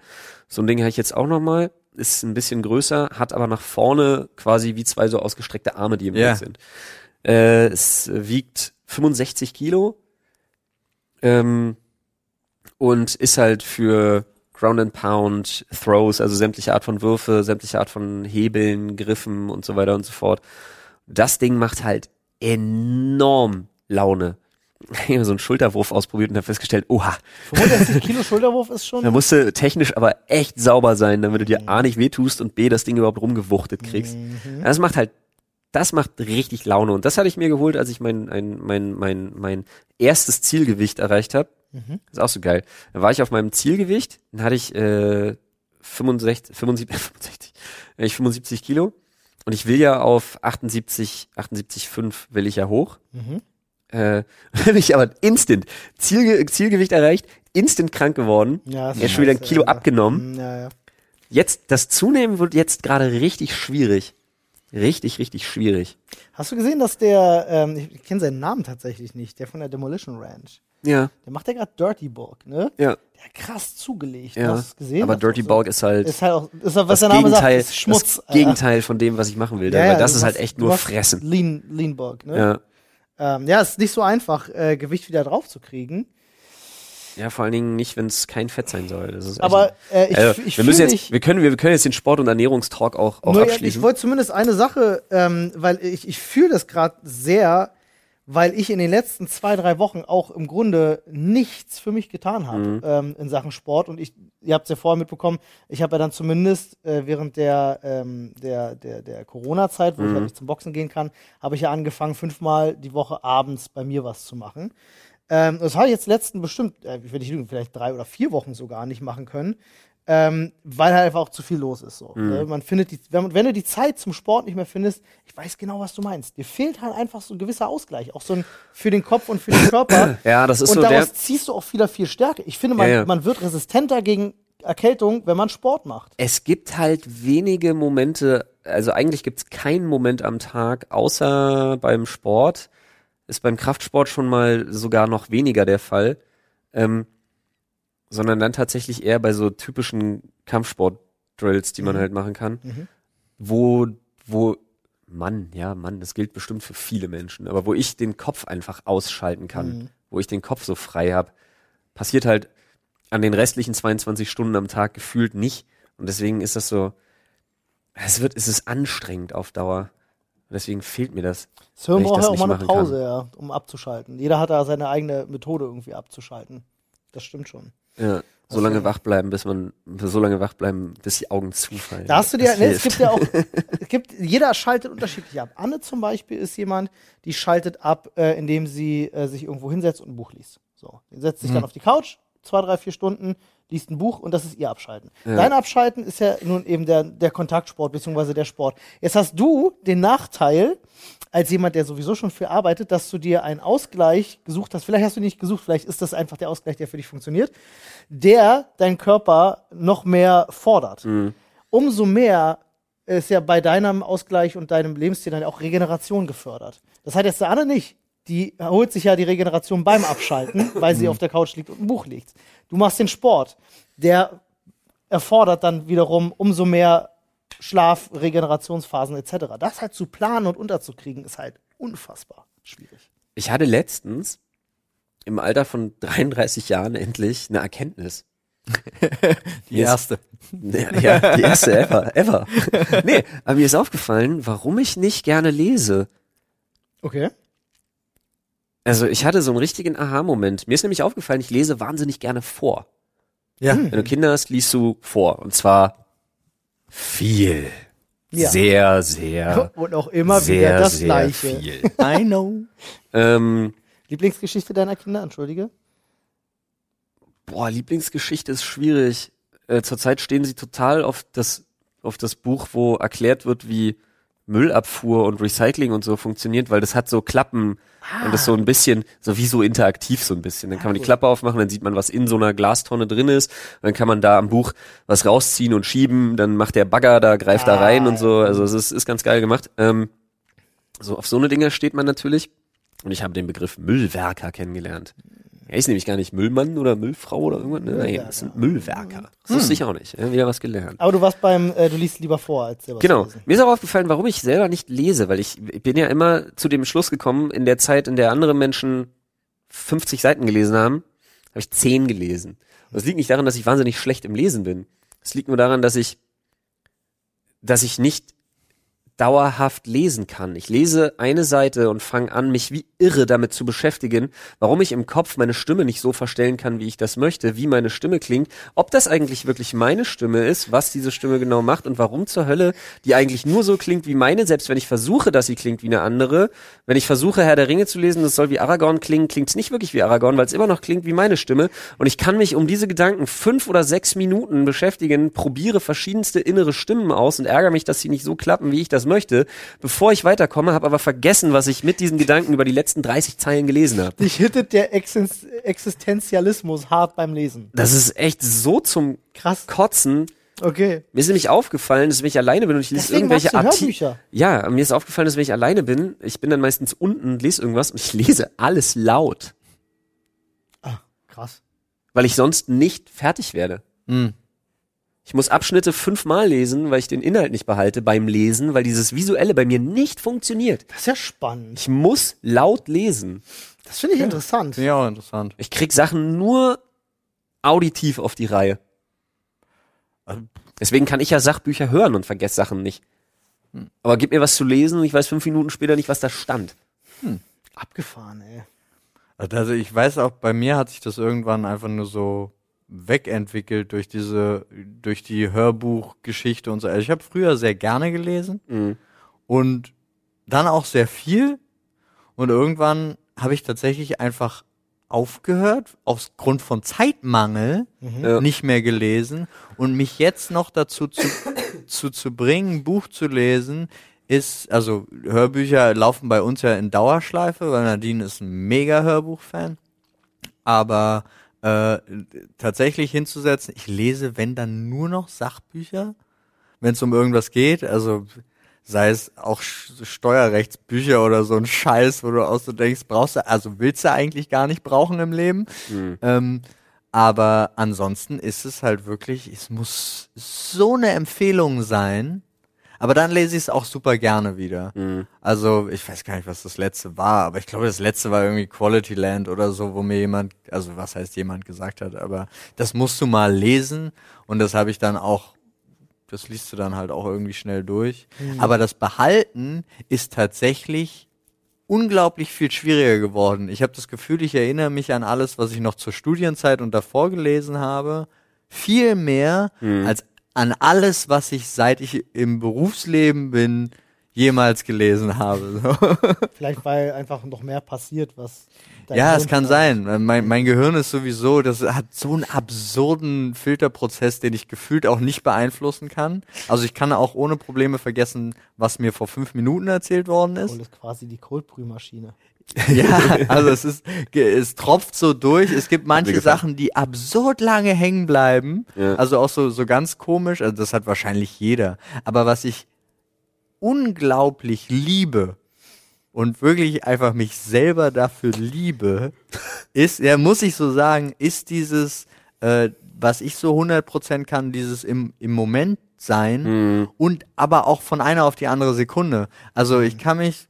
So ein Ding habe ich jetzt auch nochmal, ist ein bisschen größer, hat aber nach vorne quasi wie zwei so ausgestreckte Arme, die im Ja. Bild sind. Äh, es wiegt 65 Kilo ähm, und ist halt für Ground and Pound, Throws, also sämtliche Art von Würfe, sämtliche Art von Hebeln, Griffen und so weiter und so fort. Das Ding macht halt enorm Laune. Ich habe so einen Schulterwurf ausprobiert und habe festgestellt, oha, 65 Kilo Schulterwurf ist schon. da musste technisch aber echt sauber sein, damit du dir A nicht wehtust und B das Ding überhaupt rumgewuchtet kriegst. Mhm. Das macht halt, das macht richtig Laune und das hatte ich mir geholt, als ich mein, ein, mein, mein, mein erstes Zielgewicht erreicht habe. Mhm. Ist auch so geil. Da war ich auf meinem Zielgewicht, dann hatte ich äh, 65, 75, 65, äh, ich 75 Kilo und ich will ja auf 78, 78,5 will ich ja hoch. Mhm. Äh, bin ich aber instant Zielge Zielgewicht erreicht, instant krank geworden. Ja, ist ist schon wieder ein Kilo Alter. abgenommen. Mm, Ja, ja. Jetzt, das Zunehmen wird jetzt gerade richtig schwierig. Richtig, richtig schwierig. Hast du gesehen, dass der, ähm, ich kenne seinen Namen tatsächlich nicht, der von der Demolition Ranch, Ja, der macht ja gerade Dirty Bulk, ne? ja, Der hat krass zugelegt. ja. Hast du es gesehen? aber Dirty Bulk ist halt So, ist halt auch, ist halt, was das der Name Gegenteil, sagt, ist Schmutz. das. Gegenteil von dem, was ich machen will. Ja, weil ja, das ist halt echt nur Fressen. Lean, Lean Bulk, ne? Ja. Ähm, ja, ist nicht so einfach, äh, Gewicht wieder drauf zu kriegen. ja, vor allen Dingen nicht, wenn es kein Fett sein soll. Aber äh, ich, also, ich wir müssen jetzt, wir können, wir können jetzt den Sport- und Ernährungstalk auch, auch Nur, ja, abschließen. Ich wollte zumindest eine Sache, ähm, weil ich, ich fühle das gerade sehr, weil ich in den letzten zwei, drei Wochen auch im Grunde nichts für mich getan habe Mhm. ähm, in Sachen Sport. Und ich, ihr habt es ja vorher mitbekommen, ich habe ja dann zumindest äh, während der, ähm, der, der, der Corona-Zeit, wo ich Mhm. halt nicht zum Boxen gehen kann, habe ich ja angefangen, fünfmal die Woche abends bei mir was zu machen. Ähm, das habe ich jetzt letzten bestimmt, äh, ich will nicht lügen, vielleicht drei oder vier Wochen sogar nicht machen können, ähm, weil halt einfach auch zu viel los ist. So. Mhm. Äh, man findet die, wenn, wenn du die Zeit zum Sport nicht mehr findest, ich weiß genau, was du meinst. Dir fehlt halt einfach so ein gewisser Ausgleich, auch so ein für den Kopf und für den Körper. ja, das ist und so daraus der, ziehst du auch wieder viel Stärke. Ich finde, man, Ja, ja. man wird resistenter gegen Erkältung, wenn man Sport macht. es gibt halt wenige Momente, also eigentlich gibt es keinen Moment am Tag, außer beim Sport. Ist beim Kraftsport schon mal sogar noch weniger der Fall. Ähm, sondern dann tatsächlich eher bei so typischen Kampfsport-Drills, die man Mhm. halt machen kann, Mhm. wo, wo, Mann, ja, Mann, das gilt bestimmt für viele Menschen, aber wo ich den Kopf einfach ausschalten kann, Mhm. wo ich den Kopf so frei habe, passiert halt an den restlichen 22 Stunden am Tag gefühlt nicht. Und deswegen ist das so, es wird, es ist anstrengend auf Dauer. Deswegen fehlt mir das. Ich braucht ja auch mal eine Pause, ja, um abzuschalten. Jeder hat da seine eigene Methode irgendwie abzuschalten. Das stimmt schon. Ja, so Das lange wach bleiben, bis man, so lange wach bleiben, bis die Augen zufallen. Da hast du dir, ne, es gibt ja auch, es gibt, jeder schaltet unterschiedlich ab. Anne zum Beispiel ist jemand, die schaltet ab, äh, indem sie äh, sich irgendwo hinsetzt und ein Buch liest. So, die setzt sich Mhm. dann auf die Couch, zwei, drei, vier Stunden, liest ein Buch und das ist ihr Abschalten. Ja. Dein Abschalten ist ja nun eben der, der Kontaktsport beziehungsweise der Sport. Jetzt hast du den Nachteil, als jemand, der sowieso schon viel arbeitet, dass du dir einen Ausgleich gesucht hast. Vielleicht hast du ihn nicht gesucht, vielleicht ist das einfach der Ausgleich, der für dich funktioniert, der deinen Körper noch mehr fordert. Mhm. Umso mehr ist ja bei deinem Ausgleich und deinem Lebensstil dann auch Regeneration gefördert. Das hat jetzt der Anne nicht. Die holt sich ja die Regeneration beim Abschalten, weil sie auf der Couch liegt und ein Buch liest. Du machst den Sport. Der erfordert dann wiederum umso mehr Schlaf, Regenerationsphasen etc. Das halt zu planen und unterzukriegen, ist halt unfassbar schwierig. Ich hatte letztens im Alter von 33 Jahren endlich eine Erkenntnis. Die erste. Ja, ja, die erste ever, ever. Nee, aber mir ist aufgefallen, warum ich nicht gerne lese. Okay. Also ich hatte so einen richtigen Aha-Moment. Mir ist nämlich aufgefallen, ich lese wahnsinnig gerne vor. Ja. Wenn du Kinder hast, liest du vor. Und zwar viel. Ja. Sehr, sehr, Und auch immer sehr, wieder das sehr Gleiche. viel. I know. ähm, Lieblingsgeschichte deiner Kinder, entschuldige? boah, Lieblingsgeschichte ist schwierig. Äh, zurzeit stehen sie total auf das, auf das Buch, wo erklärt wird, wie Müllabfuhr und Recycling und so funktioniert, weil das hat so Klappen und das so ein bisschen, so wie so interaktiv so ein bisschen. Dann kann man die Klappe aufmachen, dann sieht man, was in so einer Glastonne drin ist. Dann kann man da am Buch was rausziehen und schieben. Dann macht der Bagger da, greift da rein und so. Also es ist, ist ganz geil gemacht. Ähm, so auf so eine Dinge steht man natürlich. Und ich habe den Begriff Müllwerker kennengelernt. Er ist nämlich gar nicht Müllmann oder Müllfrau oder irgendwas. ne? Nein, das sind Müllwerker. Das wusste ich auch nicht. Wieder was gelernt. Aber du warst beim, äh, du liest lieber vor, als selber Genau. Mir ist auch aufgefallen, warum ich selber nicht lese, weil ich, ich bin ja immer zu dem Schluss gekommen, in der Zeit, in der andere Menschen 50 Seiten gelesen haben, habe ich 10 gelesen. Und das liegt nicht daran, dass ich wahnsinnig schlecht im Lesen bin. Es liegt nur daran, dass ich, dass ich nicht dauerhaft lesen kann. Ich lese eine Seite und fange an, mich wie irre damit zu beschäftigen, warum ich im Kopf meine Stimme nicht so verstellen kann, wie ich das möchte, wie meine Stimme klingt, ob das eigentlich wirklich meine Stimme ist, was diese Stimme genau macht und warum zur Hölle die eigentlich nur so klingt wie meine, selbst wenn ich versuche, dass sie klingt wie eine andere. Wenn ich versuche, Herr der Ringe zu lesen, das soll wie Aragorn klingen, klingt es nicht wirklich wie Aragorn, weil es immer noch klingt wie meine Stimme. Und ich kann mich um diese Gedanken fünf oder sechs Minuten beschäftigen, probiere verschiedenste innere Stimmen aus und ärgere mich, dass sie nicht so klappen, wie ich das möchte, bevor ich weiterkomme, habe aber vergessen, was ich mit diesen Gedanken über die letzten 30 Zeilen gelesen habe. Dich hittet der Existen Existenzialismus hart beim Lesen. Das ist echt so zum Krass. Kotzen. Okay. Mir ist nämlich aufgefallen, dass wenn ich alleine bin und ich lese Deswegen irgendwelche magst du Arti- Hörbücher. Ja, mir ist aufgefallen, dass wenn ich alleine bin, ich bin dann meistens unten und lese irgendwas und ich lese alles laut, Ah, krass. weil ich sonst nicht fertig werde. Hm. Ich muss Abschnitte fünfmal lesen, weil ich den Inhalt nicht behalte beim Lesen, weil dieses Visuelle bei mir nicht funktioniert. Das ist ja spannend. Ich muss laut lesen. Das finde ich interessant. Finde ich auch interessant. Ich krieg Sachen nur auditiv auf die Reihe. Deswegen kann ich ja Sachbücher hören und vergesse Sachen nicht. Aber gib mir was zu lesen und ich weiß fünf Minuten später nicht, was da stand. Abgefahren, ey. Also ich weiß auch, bei mir hat sich das irgendwann einfach nur so wegentwickelt durch diese, durch die Hörbuchgeschichte und so. Also ich habe früher sehr gerne gelesen Mhm. und dann auch sehr viel. Und irgendwann habe ich tatsächlich einfach aufgehört, aus Grund von Zeitmangel Ja. nicht mehr gelesen. Und mich jetzt noch dazu zu, zu, zu bringen, ein Buch zu lesen, ist, also Hörbücher laufen bei uns ja in Dauerschleife, weil Nadine ist ein mega Hörbuchfan. Aber äh, tatsächlich hinzusetzen, ich lese, wenn dann nur noch Sachbücher, wenn es um irgendwas geht, also sei es auch Steuerrechtsbücher oder so ein Scheiß, wo du auch so denkst, brauchst du, also willst du eigentlich gar nicht brauchen im Leben. Ähm, aber ansonsten ist es halt wirklich, es muss so eine Empfehlung sein. Aber dann lese ich es auch super gerne wieder. Also, ich weiß gar nicht, was das letzte war, aber ich glaube, das letzte war irgendwie Quality Land oder so, wo mir jemand, also was heißt jemand gesagt hat, aber das musst du mal lesen und das habe ich dann auch, das liest du dann halt auch irgendwie schnell durch. Aber das Behalten ist tatsächlich unglaublich viel schwieriger geworden. Ich habe das Gefühl, ich erinnere mich an alles, was ich noch zur Studienzeit und davor gelesen habe, viel mehr als an alles, was ich seit ich im Berufsleben bin jemals gelesen habe. So. Vielleicht weil einfach noch mehr passiert, was Ja, es kann schreibt. sein. Mein, mein Gehirn ist sowieso, das hat so einen absurden Filterprozess, den ich gefühlt auch nicht beeinflussen kann. Also ich kann auch ohne Probleme vergessen, was mir vor fünf Minuten erzählt worden ist. Cold ist quasi die Coldbrühmaschine. Ja, also es ist, es tropft so durch. Es gibt manche. Sachen, die absurd lange hängen bleiben. Ja. Also auch so, so ganz komisch. Also das hat wahrscheinlich jeder. Aber was ich unglaublich liebe und wirklich einfach mich selber dafür liebe, ist, ja, muss ich so sagen, ist dieses, äh, was ich so 100% kann, dieses im, im Moment sein Mhm. und aber auch von einer auf die andere Sekunde. Also ich kann mich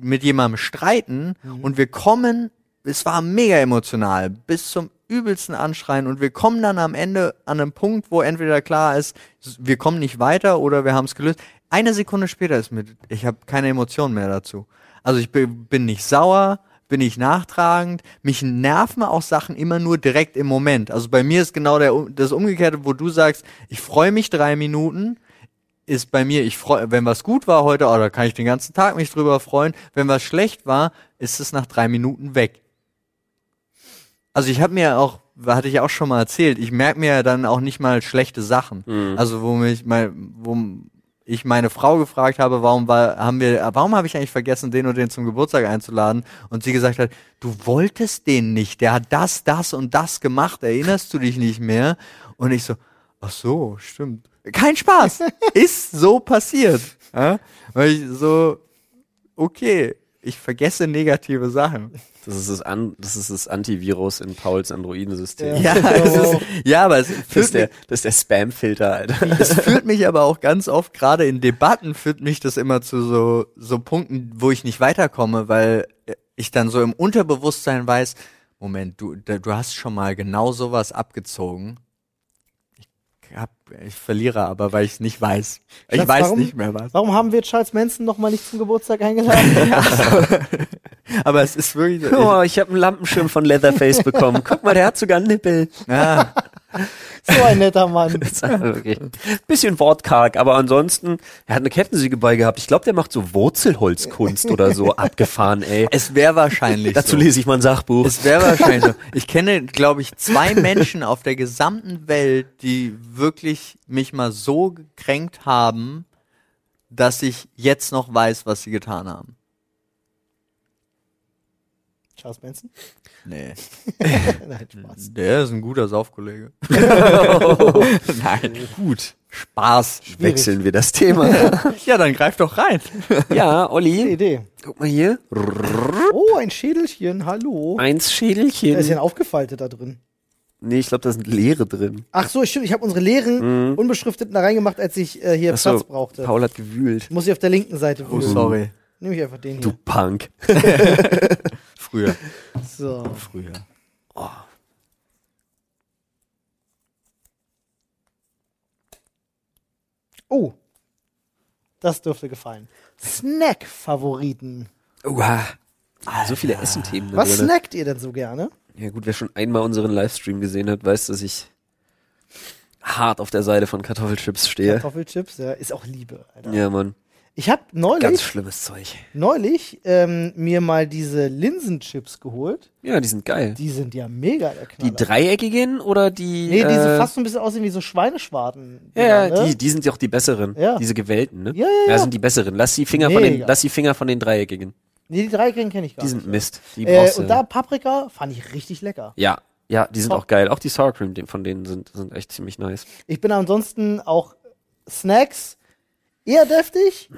mit jemandem streiten und wir kommen, es war mega emotional, bis zum übelsten Anschreien und wir kommen dann am Ende an einem Punkt, wo entweder klar ist, wir kommen nicht weiter oder wir haben es gelöst. Eine Sekunde später ist mit, ich habe keine Emotionen mehr dazu. Also ich bin, bin nicht sauer, bin ich nachtragend. Mich nerven auch Sachen immer nur direkt im Moment. Also bei mir ist genau der, das Umgekehrte, wo du sagst, ich freue mich drei Minuten, ist bei mir, ich freue, wenn was gut war heute, oh, da kann ich den ganzen Tag mich drüber freuen. Wenn was schlecht war, ist es nach drei Minuten weg. Also ich habe mir auch, hatte ich auch schon mal erzählt, ich merke mir dann auch nicht mal schlechte Sachen. Also wo mich mein, wo ich meine Frau gefragt habe, warum war, haben wir, warum habe ich eigentlich vergessen, den und den zum Geburtstag einzuladen? Und sie gesagt hat, du wolltest den nicht, der hat das, das und das gemacht, erinnerst du dich nicht mehr? Und ich so, ach so, stimmt. Kein Spaß, ist so passiert. Ja? Weil ich so, okay, ich vergesse negative Sachen. Das ist das, An das, ist das Antivirus in Pauls Androidensystem. Ja, ist, ja aber es Das führt, ist der, mich, das ist der Spam-Filter, Alter. es führt mich aber auch ganz oft, gerade in Debatten, führt mich das immer zu so, so Punkten, wo ich nicht weiterkomme, weil ich dann so im Unterbewusstsein weiß, Moment, du, du hast schon mal genau sowas abgezogen. Ich, verliere aber, weil ich es nicht weiß. Ich Schatz, weiß warum- nicht mehr was. Warum haben wir Charles Manson noch mal nicht zum Geburtstag eingeladen? Aber es ist wirklich so. Oh, ich habe einen Lampenschirm von Leatherface bekommen. Guck mal, der hat sogar einen Nippel. ja, so ein netter Mann. okay. Bisschen wortkarg, aber ansonsten, er hat eine Kettensäge bei gehabt. Ich glaube, der macht so Wurzelholzkunst oder so abgefahren, ey. es wäre wahrscheinlich Dazu so. lese ich mal ein Sachbuch. Es wäre wahrscheinlich so. Ich kenne, glaube ich, zwei Menschen auf der gesamten Welt, die wirklich mich mal so gekränkt haben, dass ich jetzt noch weiß, was sie getan haben. Charles Manson? Nee. Nein, Spaß. Der ist ein guter Saufkollege. Nein. Gut. Spaß. Wechseln wir das Thema. Ja, dann greif doch rein. ja, Gute Olli, Idee. guck mal hier. Oh, ein Schädelchen, hallo. Eins Da ist ja Schädelchen. ein aufgefaltet da drin. Nee, ich glaube, da sind Leere drin. Ach so, stimmt. Ich habe unsere leeren, unbeschrifteten da reingemacht, als ich äh, hier Ach so, Platz brauchte. Paul hat gewühlt. Muss ich auf der linken Seite Oh, wühlen. sorry. Nehme ich einfach den Du hier. Punk. Früher. So. Früher. Oh. Das dürfte gefallen. Snack-Favoriten. Uah. Ah, so viele Essenthemen da Was drin. snackt ihr denn so gerne? Ja gut, wer schon einmal unseren Livestream gesehen hat, weiß, dass ich hart auf der Seite von Kartoffelchips stehe. Kartoffelchips, ja, ist auch Liebe, Alter. Ja, Mann. Ich habe Ganz neulich, schlimmes Zeug. neulich ähm, mir mal diese Linsenchips geholt. Ja, die sind geil. Die sind ja mega der Knaller. Die dreieckigen oder die. Nee, die so äh, fast so ein bisschen aussehen wie so Schweineschwarten. Ja, ja, ne? die, die sind ja auch die besseren. Ja. Diese gewählten, ne? Ja, ja, ja. sind die besseren. Lass die Finger von den, Mega. lass die Finger von den dreieckigen. Nee, die Dreieckigen kenne ich gar Die nicht. sind Mist. Die Äh, und da Paprika fand ich richtig lecker. ja, ja, die sind Oh. auch geil. Auch die Sour Cream von denen sind, sind echt ziemlich nice. Ich bin ansonsten auch Snacks eher deftig,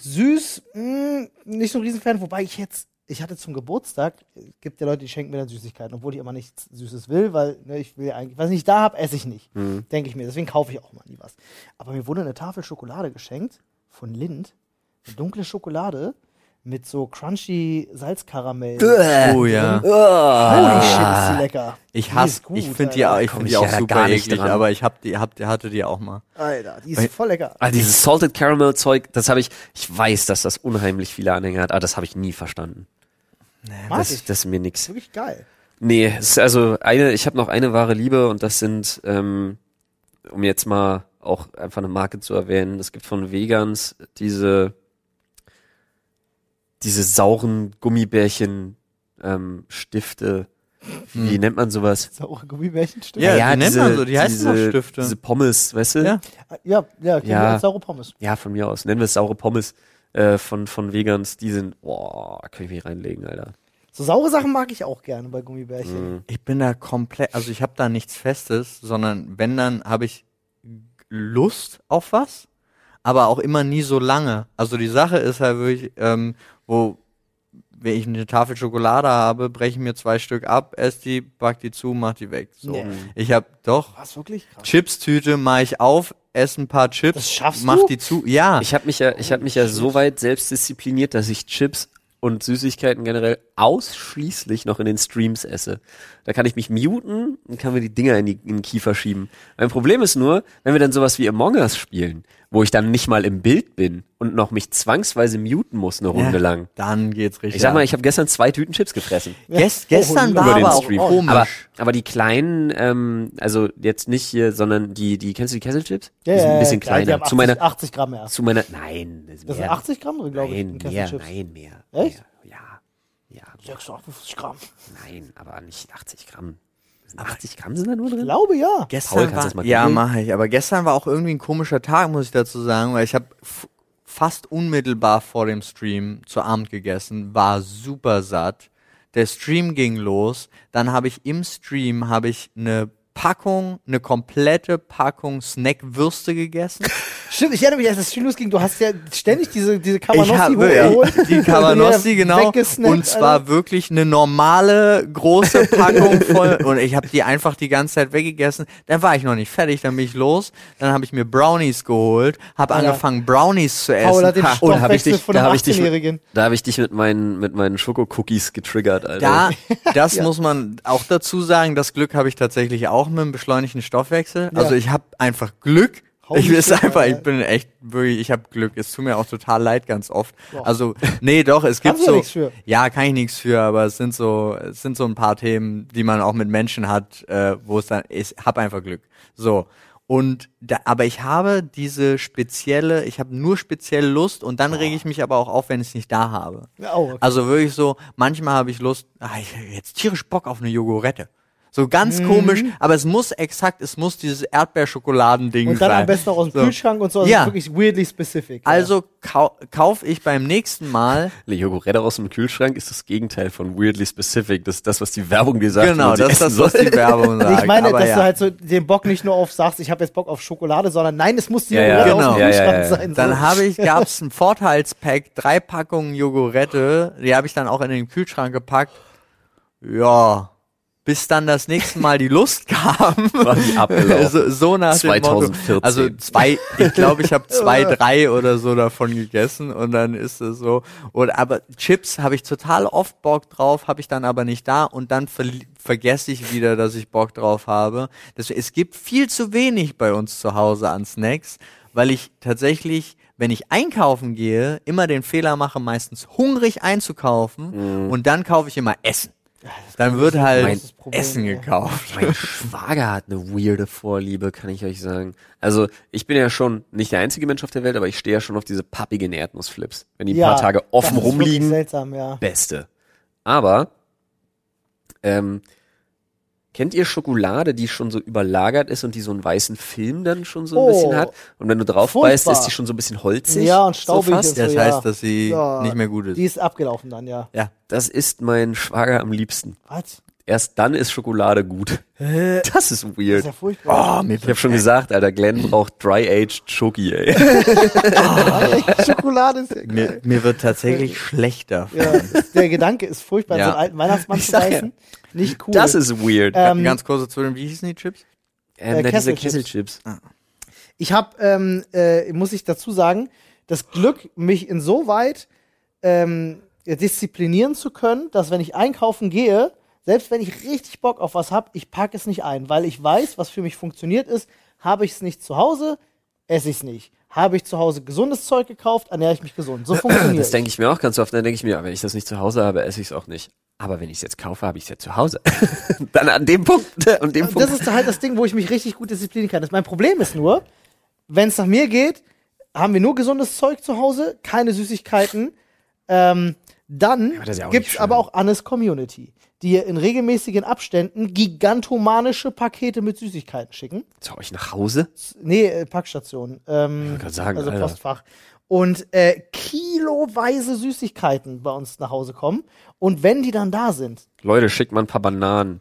süß, mh, nicht so ein Riesenfan, wobei ich jetzt, ich hatte zum Geburtstag, gibt ja Leute, die schenken mir dann Süßigkeiten, obwohl ich immer nichts Süßes will, weil ne, ich will ja eigentlich, was ich nicht da habe, esse ich nicht, Mhm. denke ich mir. Deswegen kaufe ich auch mal nie was. Aber mir wurde eine Tafel Schokolade geschenkt von Lind, eine dunkle Schokolade mit so crunchy Salzkaramell. Oh ja. Holy shit, ist die lecker. Ich hasse, ist gut, ich finde die, ich Komm find ich die auch ja super gar nicht eklig, dran. aber ich hab die, hab, hatte die auch mal. Alter, die ist Weil- voll lecker. Ah, dieses Salted Caramel Zeug, das habe ich, ich weiß, dass das unheimlich viele Anhänger hat, aber das habe ich nie verstanden. Mag Das, ich. das ist mir ist nix. wirklich geil. Nee, es ist also eine, ich habe noch eine wahre Liebe und das sind, ähm, um jetzt mal auch einfach eine Marke zu erwähnen, es gibt von Vegans diese, diese sauren Gummibärchen, ähm, Stifte. Wie nennt man sowas? Saure Gummibärchenstifte. Ja, die nennt man so, die heißen diese, auch Stifte. Diese Pommes, weißt du? Ja. Ja, ja, ja, Ja. saure Pommes. Ja, von mir aus. Nennen wir es saure Pommes äh, von, von Vegans. Die sind, boah, kann ich mich reinlegen, Alter. So saure Sachen mag ich auch gerne bei Gummibärchen. Mhm. Ich bin da komplett, also ich habe da nichts Festes, sondern wenn dann habe ich Lust auf was, aber auch immer nie so lange. Also die Sache ist halt wirklich, ähm, wo wenn ich eine Tafel Schokolade habe, breche ich mir zwei Stück ab, esse die, back die zu, mach die weg. So. Nee. Ich habe doch Was, wirklich? Krass. Chipstüte, mache ich auf, esse ein paar Chips, Das schaffst mach du? die zu. Ja, Ich habe mich ja, ich habe mich ja so weit selbst diszipliniert, dass ich Chips und Süßigkeiten generell ausschließlich noch in den Streams esse. Da kann ich mich muten und kann mir die Dinger in, die, in den Kiefer schieben. Mein Problem ist nur, wenn wir dann sowas wie Among Us spielen, wo ich dann nicht mal im Bild bin und noch mich zwangsweise muten muss eine Runde Ja, lang. dann geht's richtig. Ich sag mal, ich habe gestern zwei Tüten Chips gefressen. Gest, Ja. gestern Oh, war über den aber auch Stream. komisch. Aber, aber die kleinen, ähm, also jetzt nicht hier, sondern die, die, kennst du die Kesselchips? Ja, die sind ja, ein bisschen ja, die kleiner. haben 80, zu meiner, 80 Gramm mehr. zu meiner, nein, das, ist Das sind mehr. 80 Gramm drin, glaube ich. Nein, in mehr, nein, mehr. Echt? Mehr. Ja, ja, 650 Gramm. nein, aber nicht 80 Gramm. Sind 80 Gramm sind da nur drin? Ich glaube, ja. Paul, Gestern kannst du war, das mal ja, mache ich. Aber gestern war auch irgendwie ein komischer Tag, muss ich dazu sagen, weil ich habe fast unmittelbar vor dem Stream zu Abend gegessen, war super satt. Der Stream ging los, dann habe ich im Stream habe ich eine Packung, eine komplette Packung Snackwürste gegessen. Stimmt, ich erinnere mich, als das Stream losging, du hast ja ständig diese, diese Ich Kawanossi habe ja, die Cabanossi, genau. Und zwar Alter. wirklich eine normale große Packung voll. Und ich habe die einfach die ganze Zeit weggegessen. Dann war ich noch nicht fertig, dann bin ich los. Dann habe ich mir Brownies geholt, habe angefangen Brownies zu essen. Paul hat den Ha, Oh, da habe ich Stoffwechsel dich, von da habe ich dich, 18-Jährigen. mit- da habe ich dich mit meinen, mit meinen Schokocookies getriggert, Alter. da, das muss man auch dazu sagen. Das Glück habe ich tatsächlich auch mit dem beschleunigten Stoffwechsel. Ja. Also ich habe einfach Glück. Holy ich weiß shit, einfach, ich bin echt wirklich, ich habe Glück. Es tut mir auch total leid ganz oft. Boah. Also nee, doch, es gibt so. nichts für. Ja, kann ich nichts für, aber es sind so, es sind so ein paar Themen, die man auch mit Menschen hat, äh, wo es dann ist. Hab einfach Glück. So. Und da, aber ich habe diese spezielle, ich habe nur spezielle Lust und dann rege ich mich aber auch auf, wenn ich es nicht da habe. Oh, okay. Also wirklich so, manchmal habe ich Lust, ah, ich hab jetzt tierisch Bock auf eine Jogurette. So ganz komisch, aber es muss exakt, es muss dieses Erdbeerschokoladen-Ding Und dann sein. am besten auch aus dem so. Kühlschrank und so. Also Ja. wirklich weirdly specific. ja. Also kau kauf ich beim nächsten Mal Le Jogurette aus dem Kühlschrank ist das Gegenteil von weirdly specific. Das ist das, was die Werbung dir sagt. Genau, das ist das, was die Werbung sagt. ich meine, aber dass ja. du halt so den Bock nicht nur auf sagst, ich habe jetzt Bock auf Schokolade, sondern nein, es muss die Ja, ja, Joghurt aus genau. dem Ja, ja, Kühlschrank ja, ja. sein. Dann so. habe ich, gab's ein Vorteilspack, drei Packungen Jogurette, die habe ich dann auch in den Kühlschrank gepackt. Ja, bis dann das nächste Mal die Lust kam. So, so nach dem Motto. 2014. Also zwei, ich glaube, ich habe zwei, drei oder so davon gegessen und dann ist es so. Und aber Chips habe ich total oft Bock drauf, habe ich dann aber nicht da und dann ver vergesse ich wieder, dass ich Bock drauf habe. Das, es gibt viel zu wenig bei uns zu Hause an Snacks, weil ich tatsächlich wenn ich einkaufen gehe, immer den Fehler mache, meistens hungrig einzukaufen und dann kaufe ich immer Essen. Dann wird halt Problem, Essen ja. gekauft. Mein Schwager hat eine weirde Vorliebe, kann ich euch sagen. Also, ich bin ja schon nicht der einzige Mensch auf der Welt, aber ich stehe ja schon auf diese pappigen Erdnussflips. Wenn die ein ja, paar Tage offen das ist wirklich rumliegen, seltsam, ja. beste. Aber, ähm, kennt ihr Schokolade, die schon so überlagert ist und die so einen weißen Film dann schon so ein Oh, bisschen hat? Und wenn du drauf beißt, furchtbar. ist die schon so ein bisschen holzig. Ja, und staubig so fast. Das heißt, dass sie Ja, nicht mehr gut ist. Die ist abgelaufen dann, ja. Ja. Das ist mein Schwager am liebsten. Was? Erst dann ist Schokolade gut. Das ist Das weird. ist ja furchtbar. Oh, mir Ich habe schon gesagt, Alter, Glenn braucht Dry-Aged Schoki, ey. Schokolade ist ja mir, geil. mir wird tatsächlich schlechter. Ja, der Gedanke ist furchtbar, Ja. so einen alten Weihnachtsmann Ich zu beißen. Nicht cool. Das ist weird. Ähm, Ganz kurz zu dem, wie hießen die Chips? ähm, äh, diese Kesselchips. Kesselchips. Ich habe, ähm, äh, muss ich dazu sagen, das Glück, mich insoweit ähm, disziplinieren zu können, dass wenn ich einkaufen gehe, selbst wenn ich richtig Bock auf was habe, ich packe es nicht ein, weil ich weiß, was für mich funktioniert ist. Habe ich es nicht zu Hause, esse ich es nicht. Habe ich zu Hause gesundes Zeug gekauft, ernähre ich mich gesund. So funktioniert Das es. denke ich mir auch ganz oft. Dann denke ich mir, wenn ich das nicht zu Hause habe, esse ich es auch nicht. Aber wenn ich es jetzt kaufe, habe ich es ja zu Hause. Dann an dem Punkt, an dem Das Punkt. ist halt das Ding, wo ich mich richtig gut disziplinieren kann. Das mein Problem ist nur, wenn es nach mir geht, haben wir nur gesundes Zeug zu Hause, keine Süßigkeiten. Ähm, dann das ja auch gibt's nicht aber auch Annes Community, die in regelmäßigen Abständen gigantomanische Pakete mit Süßigkeiten schicken. Zu euch nach Hause? Nee, äh, Packstation. Ähm, wollte gerade sagen, also Alter. Postfach. Und äh, kiloweise Süßigkeiten bei uns nach Hause kommen. Und wenn die dann da sind, Leute, schickt mal ein paar Bananen.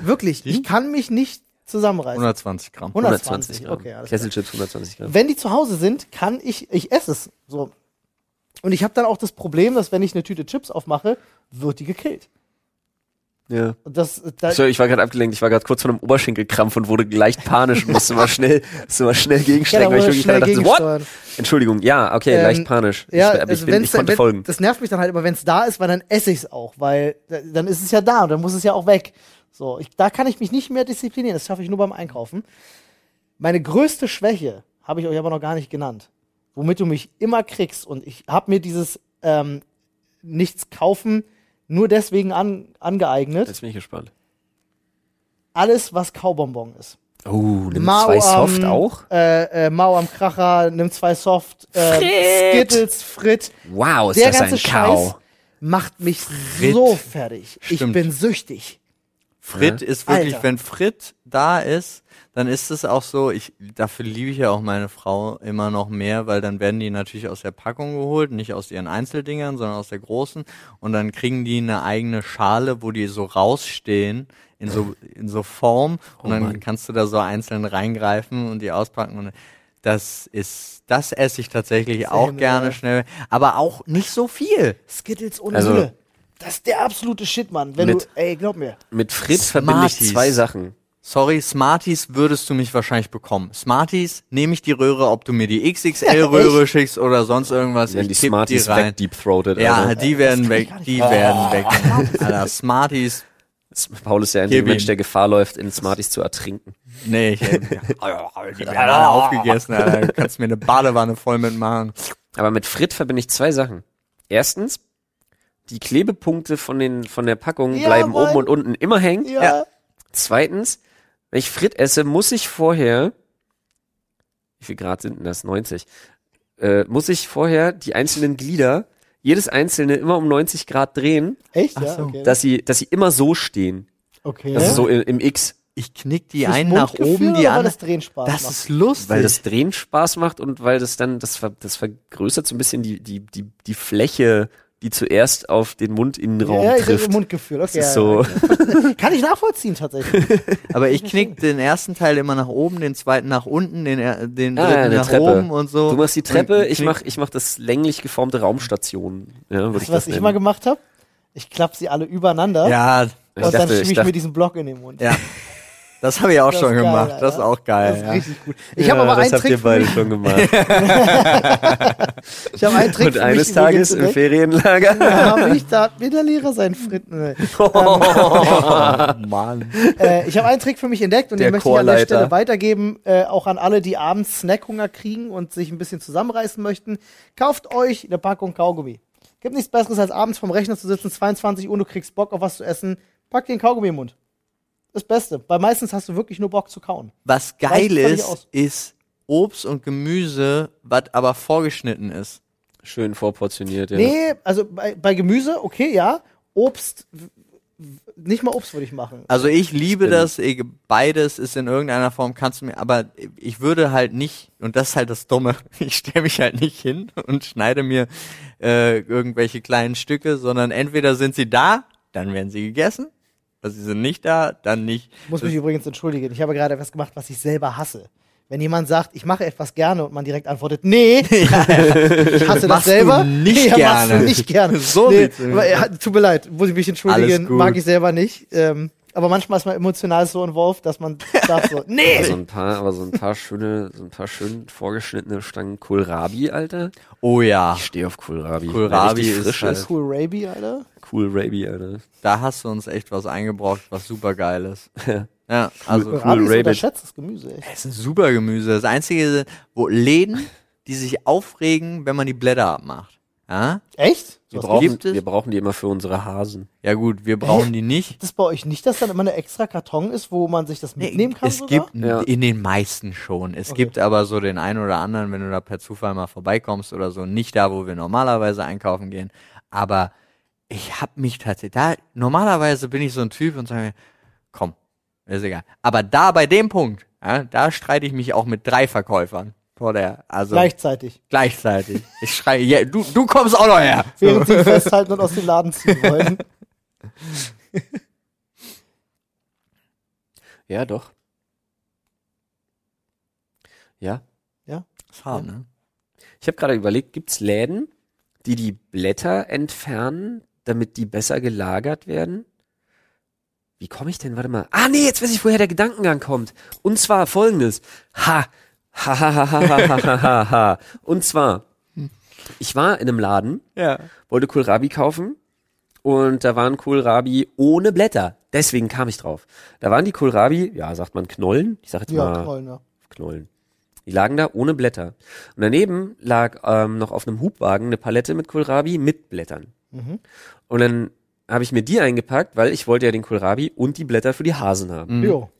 wirklich, ich kann mich nicht zusammenreißen. 120 Gramm. 120, Gramm. okay. Kesselchips 120 Gramm. Wenn die zu Hause sind, kann ich, ich esse es. So. Und ich habe dann auch das Problem, dass wenn ich eine Tüte Chips aufmache, wird die gekillt. Ja. Das, da, So, ich war gerade abgelenkt, ich war gerade kurz von einem Oberschenkelkrampf und wurde leicht panisch und musste mal schnell, musste mal schnell ja, gegenstrecken, da weil ich wirklich gerade dachte, what? Entschuldigung, ja, okay, Ähm, leicht panisch. Ja, ich, also ich, bin, ich konnte wenn, folgen. das nervt mich dann halt immer, wenn es da ist, weil dann esse ich es auch, weil da- dann ist es ja da und dann muss es ja auch weg. So, ich, da kann ich mich nicht mehr disziplinieren, das schaffe ich nur beim Einkaufen. Meine größte Schwäche habe ich euch aber noch gar nicht genannt, womit du mich immer kriegst und ich habe mir dieses ähm, nichts kaufen nur deswegen an, angeeignet. Jetzt bin ich gespannt. Alles, was Kaubonbon ist. Oh, nimm Mau zwei Soft am, auch? Äh, äh, Mau am Kracher, nimm zwei Soft, äh, Frit. Skittles, Frit. Wow, ist Der das ganze ein Kau. Scheiß macht mich so fertig. Ich Stimmt. bin süchtig. Frit Ja. ist wirklich, Alter. wenn Frit da ist, dann ist es auch so, ich, dafür liebe ich ja auch meine Frau immer noch mehr, weil dann werden die natürlich aus der Packung geholt, nicht aus ihren Einzeldingern, sondern aus der großen und dann kriegen die eine eigene Schale, wo die so rausstehen, in so, in so Form und dann Mann. kannst du da so einzeln reingreifen und die auspacken und das ist, das esse ich tatsächlich auch Same, gerne ja. schnell, aber auch nicht so viel. Skittles ohne Also- Hülle. Das ist der absolute Shit, Mann. Wenn Mit- du, ey, glaub mir. Mit Fritz verbinde ich zwei Sachen. Sorry, Smarties würdest du mich wahrscheinlich bekommen. Smarties, nehme ich die Röhre, ob du mir die XXL-Röhre schickst oder sonst irgendwas. Wenn ich die kipp Smarties die rein. weg deep-throated. Ja, Alter. die werden weg, die machen. werden weg. Alter, Smarties, Paul ist der Gib einzige Mensch, der Gefahr läuft, in Smarties zu ertrinken. nee, ich, die werden alle aufgegessen, Alter. Du kannst mir eine Badewanne voll mitmachen. Aber mit Frit verbinde ich zwei Sachen. Erstens, die Klebepunkte von, den, von der Packung Ja, bleiben Mann. oben und unten immer hängen. Ja. Zweitens, wenn ich Frit esse, muss ich vorher, wie viel Grad sind denn das? 90. Äh, muss ich vorher die einzelnen Glieder, jedes einzelne immer um 90 Grad drehen, Echt? Ach ja, so. okay. dass sie, dass sie immer so stehen. okay. Also so im, im X. Ich knick die Fürs einen nach oben, die anderen. das Drehen Spaß Das macht? ist lustig. Weil das Drehen Spaß macht und weil das dann, das, ver, das vergrößert so ein bisschen die, die, die, die Fläche, die zuerst auf den Mundinnenraum ja, ich trifft. im Mundgefühl. Okay, Das ist ja, so, okay. Kann ich nachvollziehen tatsächlich. Aber ich knick den ersten Teil immer nach oben, den zweiten nach unten, den, er- den Ah, dritten eine nach Treppe. oben und so. du machst die Treppe, ich mach, ich mach das länglich geformte Raumstation. Ja, Weißt ich du, was das ich nennen. mal gemacht habe? Ich klappe sie alle übereinander Ja, und Ich dann dachte- schiebe ich ich, dachte- mir diesen Block in den Mund. ja. Das habe ich auch Das schon geil, gemacht. das ist Alter. auch geil. Das ist ja. richtig gut. Ich habe aber das einen habt Trick ihr für beide mich. schon gemacht. Ich habe einen Trick Und für eines mich Tages im. Ferienlager. Da ich, da hat mir der Lehrer seinen Fritten. Oh, Mann. äh, ich habe einen Trick für mich entdeckt und Der den möchte ich an der. Stelle weitergeben, äh, auch an alle, die abends Snackhunger kriegen und sich ein bisschen zusammenreißen möchten. Kauft euch eine Packung Kaugummi. Gibt nichts Besseres, als abends vom Rechner zu sitzen, 22 Uhr, du kriegst Bock auf was zu essen. Pack den Kaugummi im Mund. Das Beste. Weil meistens hast du wirklich nur Bock zu kauen. Was geil ist, ist Obst und Gemüse, was aber vorgeschnitten ist. Schön vorportioniert, ja. Nee, also bei, bei Gemüse, okay, ja. Obst, nicht mal Obst würde ich machen. Also ich liebe bin- das, ich, beides ist in irgendeiner Form, kannst du mir, aber ich würde halt nicht, und das ist halt das Dumme, ich stelle mich halt nicht hin und schneide mir äh, irgendwelche kleinen Stücke, sondern entweder sind sie da, dann werden sie gegessen, oder sie sind nicht da, dann nicht. Ich muss mich übrigens entschuldigen. Ich habe gerade etwas gemacht, was ich selber hasse. Wenn jemand sagt, ich mache etwas gerne und man direkt antwortet, nee, ich hasse das Machst selber. nicht ja, Machst gerne. du nicht gerne. So nee, aber, ja, tut mir leid, muss ich mich entschuldigen, mag ich selber nicht. Ähm, aber manchmal ist man emotional so involviert, dass man sagt so, nee. Aber so ein paar, aber so ein paar schöne, so ein paar schön vorgeschnittene Stangen Kohlrabi, Alter. Oh ja, Ich stehe auf Kohlrabi. Kohlrabi ist frisch halt- ist. Cool Raby, Alter. Kohlrabi, Alter. da hast du uns echt was eingebrockt, was super geil ist. Ja, also Kohlrabi ist Rabbit. unterschätztes Gemüse. Echt. Es ist ein super Gemüse. Das einzige, wo Läden, die sich aufregen, wenn man die Blätter abmacht. Ja, Echt? Wir brauchen, gibt es? wir brauchen die immer für unsere Hasen. ja gut, wir brauchen die nicht. Gibt es bei euch nicht, dass dann immer eine extra Karton ist, wo man sich das mitnehmen kann? es sogar? gibt Ja. in den meisten schon. Es Okay. gibt aber so den einen oder anderen, wenn du da per Zufall mal vorbeikommst oder so, nicht da, wo wir normalerweise einkaufen gehen. Aber ich hab mich tatsächlich, da, normalerweise bin ich so ein Typ und sage mir, komm, ist egal. Aber da bei dem Punkt, ja, da streite ich mich auch mit drei Verkäufern vor der, also Gleichzeitig. gleichzeitig. Ich schreie, ja, du, du kommst auch noch her. Während sie festhalten und aus dem Laden ziehen wollen. Ja, doch. Ja. Ist hart, ne? Ich habe gerade überlegt, gibt's Läden, die die Blätter entfernen, damit die besser gelagert werden. Wie komme ich denn? Warte mal. Ah, nee, jetzt weiß ich, woher der Gedankengang kommt. Und zwar folgendes. Ha. Ha, ha, ha, ha, ha, ha, ha, ha. Und zwar, ich war in einem Laden, Ja. wollte Kohlrabi kaufen und da waren Kohlrabi ohne Blätter. Deswegen kam ich drauf. Da waren die Kohlrabi, ja, sagt man Knollen? Ich sag jetzt Ja, mal toll, ne? Knollen. Die lagen da ohne Blätter. Und daneben lag ähm, noch auf einem Hubwagen eine Palette mit Kohlrabi mit Blättern. Und dann habe ich mir die eingepackt, weil ich wollte ja den Kohlrabi und die Blätter für die Hasen haben. Jo.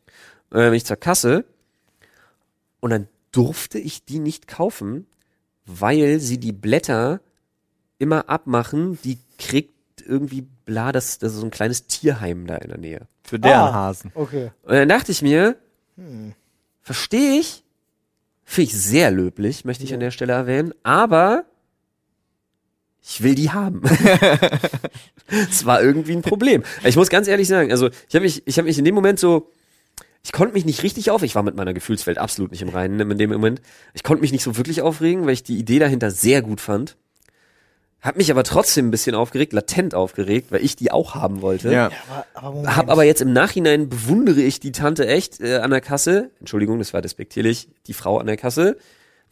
Und dann bin ich zur Kasse und dann durfte ich die nicht kaufen, weil sie die Blätter immer abmachen. Die kriegt irgendwie bla, das, das ist so ein kleines Tierheim da in der Nähe. Für deren Ah. Hasen. Okay. Und dann dachte ich mir, verstehe ich, finde ich sehr löblich, möchte ich an der Stelle erwähnen, aber ich will die haben. Es war irgendwie ein Problem. Ich muss ganz ehrlich sagen, also ich habe mich, ich habe mich in dem Moment so, ich konnte mich nicht richtig auf, ich war mit meiner Gefühlswelt absolut nicht im Reinen in dem Moment. Ich konnte mich nicht so wirklich aufregen, weil ich die Idee dahinter sehr gut fand. Hab mich aber trotzdem ein bisschen aufgeregt, latent aufgeregt, weil ich die auch haben wollte. Ja. Aber, aber Moment. Hab aber jetzt im Nachhinein bewundere ich die Tante echt äh, an der Kasse. Entschuldigung, das war despektierlich. Die Frau an der Kasse,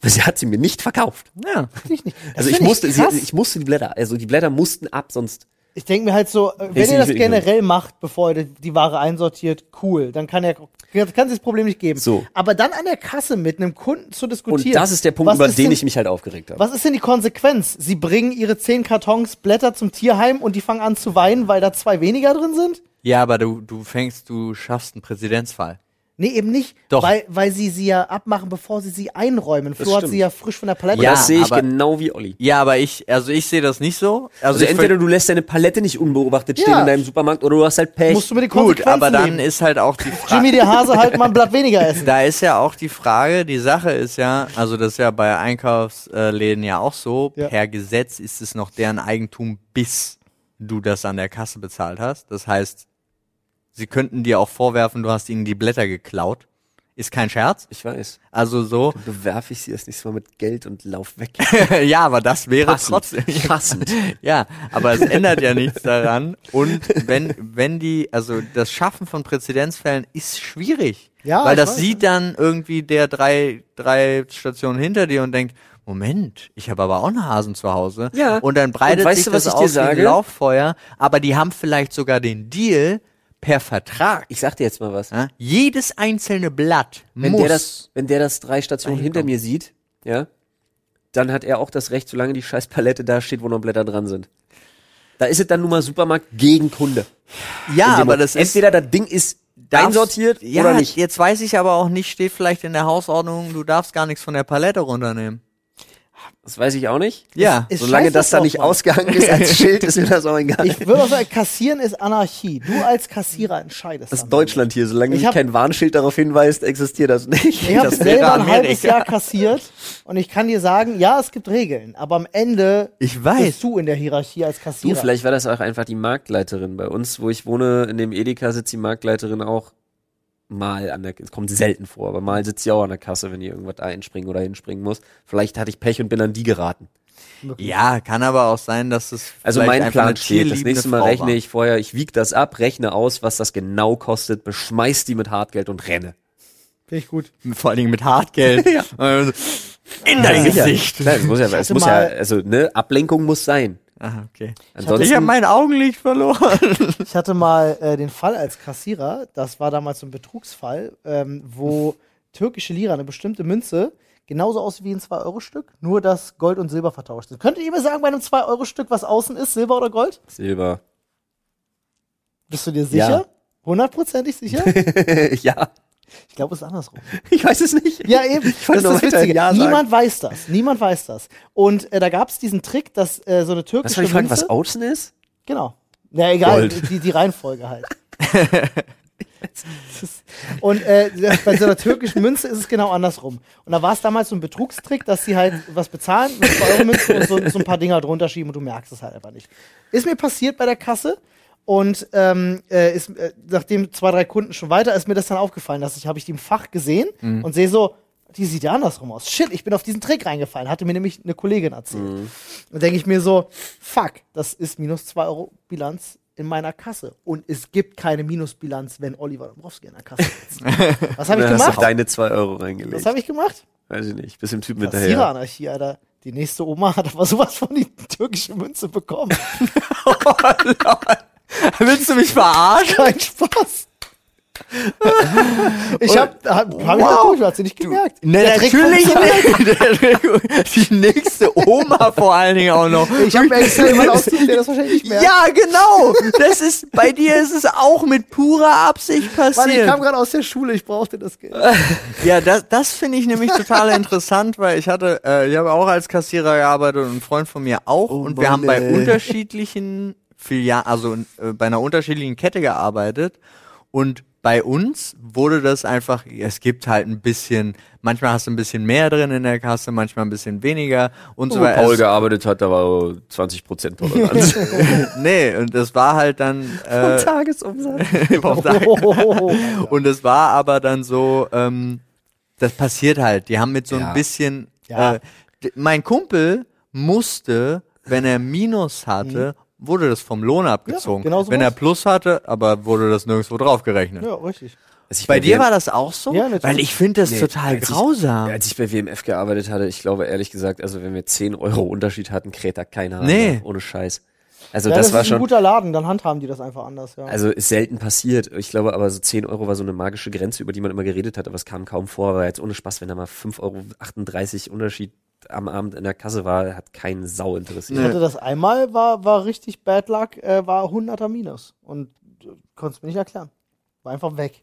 weil sie hat sie mir nicht verkauft. Ja. Wirklich nicht. Das Also ich musste, sie, krass. ich musste die Blätter, also die Blätter mussten ab, sonst. Ich denke mir halt so, äh, wenn ihr das generell macht, bevor ihr die- Ware einsortiert, cool. Dann kann er kann sich das Problem nicht geben. So. Aber dann an der Kasse mit einem Kunden zu Und diskutieren. das ist der Punkt, über den denn, ich mich halt aufgeregt habe. Was ist denn die Konsequenz? Sie bringen ihre zehn Kartons Blätter zum Tierheim und die fangen an zu weinen, weil da zwei weniger drin sind? Ja, aber du, du fängst, du schaffst einen Präzedenzfall. Nee, eben nicht. Doch. Weil, weil sie sie ja abmachen, bevor sie sie einräumen. Flo hat stimmt. sie ja frisch von der Palette. Ja, das sehe ich aber- genau wie Olli. Ja, aber ich, also ich sehe das nicht so. Also, Also ich entweder ver- du lässt deine Palette nicht unbeobachtet stehen Ja. in deinem Supermarkt oder du hast halt Pech. musst du mit den gut, Konsequenzen aber dann leben. ist halt auch die Frage. Jimmy der Hase halt mal ein Blatt weniger essen. Da ist ja auch die Frage, die Sache ist ja, also das ist ja bei Einkaufsläden ja auch so, Ja. per Gesetz ist es noch deren Eigentum, bis du das an der Kasse bezahlt hast. Das heißt, sie könnten dir auch vorwerfen, du hast ihnen die Blätter geklaut. Ist kein Scherz. ich weiß. Also so. Bewerfe ich sie das nächste Mal mit Geld und lauf weg. ja, aber das wäre Passend. trotzdem. Passend. Ja, aber es ändert ja nichts daran. Und wenn, wenn die, also das Schaffen von Präzedenzfällen ist schwierig. Ja, Weil ich das weiß, sieht dann irgendwie der drei, drei Stationen hinter dir und denkt, Moment, ich habe aber auch einen Hasen zu Hause. Ja. Und dann breitet Und weißt sich du, was das ich dir aus wie ein sage? Lauffeuer. Aber die haben vielleicht sogar den Deal per Vertrag. Ich sag dir jetzt mal was. Ja? Jedes einzelne Blatt Wenn muss. der das, wenn der das drei Stationen hinter mir sieht, ja, dann hat er auch das Recht, solange die scheiß Palette da steht, wo noch Blätter dran sind. Da ist es dann nun mal Supermarkt gegen Kunde. ja, aber das ist entweder das Ding ist darfst- einsortiert ja, oder nicht. Jetzt weiß ich aber auch nicht, steht vielleicht in der Hausordnung, du darfst gar nichts von der Palette runternehmen. Das weiß ich auch nicht. Ja. Ist Solange scheiße das da nicht Mann. ausgehangen ist als Schild, ist mir das auch egal. Ich würde auch sagen, Kassieren ist Anarchie. Du als Kassierer entscheidest. das ist Deutschland hier. Solange Ich hab- kein Warnschild darauf hinweist, existiert das nicht. Ich habe Das wäre selber ein halbes Jahr kassiert und ich kann dir sagen, ja, es gibt Regeln, aber am Ende Ich weiß. bist du in der Hierarchie als Du, Kassierer. vielleicht war das auch einfach die Marktleiterin. Bei uns, wo ich wohne, in dem Edeka sitzt die Marktleiterin auch mal an der, es kommt selten vor, aber mal sitzt sie auch an der Kasse, wenn ihr irgendwas einspringen oder hinspringen muss. Vielleicht hatte ich Pech und bin an die geraten. Ja, kann aber auch sein, dass es Also mein Plan steht. Das nächste Mal Frau rechne war. ich vorher, ich wieg das ab, rechne aus, was das genau kostet, beschmeiß die mit Hartgeld und renne. Finde ich gut. Vor allen Dingen mit Hartgeld. Also, In dein Sicher. Gesicht. Nein, es muss ja, es muss ja, also, ne, Ablenkung muss sein. Ah, okay. Ansonsten, Ich habe mein Augenlicht verloren. Ich hatte mal äh, den Fall als Kassierer, das war damals so ein Betrugsfall, ähm, wo türkische Lira, eine bestimmte Münze, genauso aussieht wie ein 2-Euro-Stück, nur dass Gold und Silber vertauscht sind. Könntet ihr mir sagen, bei einem 2-Euro-Stück, was außen ist, Silber oder Gold? Silber. Bist du dir sicher? Ja. Hundertprozentig sicher? ja, Ich glaube, es ist andersrum. ich weiß es nicht. Ja, eben. Ich das ist das. Ja. Niemand weiß das. Niemand weiß das. Und äh, da gab es diesen Trick, dass äh, so eine türkische Was soll ich fragen, Münze, was Außen ist? Genau. Na egal, Gold. die, die Reihenfolge halt. Und äh, bei so einer türkischen Münze ist es genau andersrum. Und da war es damals so ein Betrugstrick, dass sie halt was bezahlen mit 2 Euro Münzen und so, so ein paar Dinger drunter schieben und du merkst es halt einfach nicht. Ist mir passiert bei der Kasse und ähm, äh, ist, äh, nachdem zwei, drei Kunden schon weiter ist mir das dann aufgefallen, dass ich habe ich die im Fach gesehen und sehe so, Die sieht ja andersrum aus. Shit, ich bin auf diesen Trick reingefallen. Hatte mir nämlich eine Kollegin erzählt. Und denke ich mir so, fuck, das ist minus 2 Euro Bilanz in meiner Kasse. Und es gibt keine Minusbilanz, wenn Oliver Dombrowski in der Kasse sitzt. Was habe ich Dann hast du gemacht? deine zwei Euro reingelegt. Was habe ich gemacht? Weiß ich nicht. Bis dem Typen hinterher. Kassiereranarchie, Alter. Die nächste Oma hat aber sowas von die türkische Münze bekommen. Willst du mich verarschen? Kein Spaß. ich hab, hab, hab ich Wow. das sie nicht gemerkt. Ne, natürlich nicht. Die nächste Oma vor allen Dingen auch noch. Ich habe extra jemanden ausgesucht, der das wahrscheinlich nicht merkt. Ja, genau. Das ist, bei dir ist es auch mit purer Absicht Mann, ich passiert. kam gerade aus der Schule, ich brauchte das Geld. Ja, das, das finde ich nämlich total interessant, weil ich hatte, äh, ich habe auch als Kassierer gearbeitet und ein Freund von mir auch und wir Mann, haben bei ey. unterschiedlichen Filialen, also äh, bei einer unterschiedlichen Kette gearbeitet und bei uns wurde das einfach, es gibt halt ein bisschen, manchmal hast du ein bisschen mehr drin in der Kasse, manchmal ein bisschen weniger und so Wo weiter. Paul Es- gearbeitet hat, da war 20 Prozent Toleranz. nee, und das war halt dann äh, Tagesumsatz. vom Tag. Und es war aber dann so, ähm, das passiert halt. Die haben mit so ein Ja. bisschen. Ja. Äh, mein Kumpel musste, wenn er Minus hatte, wurde das vom Lohn abgezogen. genau so wenn er. Plus hatte, aber wurde das nirgendwo draufgerechnet. ja, richtig. Als ich Bei dir WM war das auch so? Ja, natürlich. Weil ich finde das Nee, total als ich- grausam. Als ich bei WMF gearbeitet hatte, ich glaube ehrlich gesagt, also wenn wir 10 Euro Unterschied hatten, kräht da keiner. Nee. Alter, Ohne Scheiß. Also ja, das, das, war ist ein schon, guter Laden, dann handhaben die das einfach anders, ja. also ist selten passiert. Ich glaube aber so 10 Euro war so eine magische Grenze, über die man immer geredet hat, aber es kam kaum vor, weil jetzt ohne Spaß, wenn da mal 5,38 Euro Unterschied am Abend in der Kasse war, hat keinen Sau interessiert. ich hatte das einmal, war, war richtig Bad Luck, äh, war 100er Minus. Und äh, konntest mir nicht erklären. War einfach weg.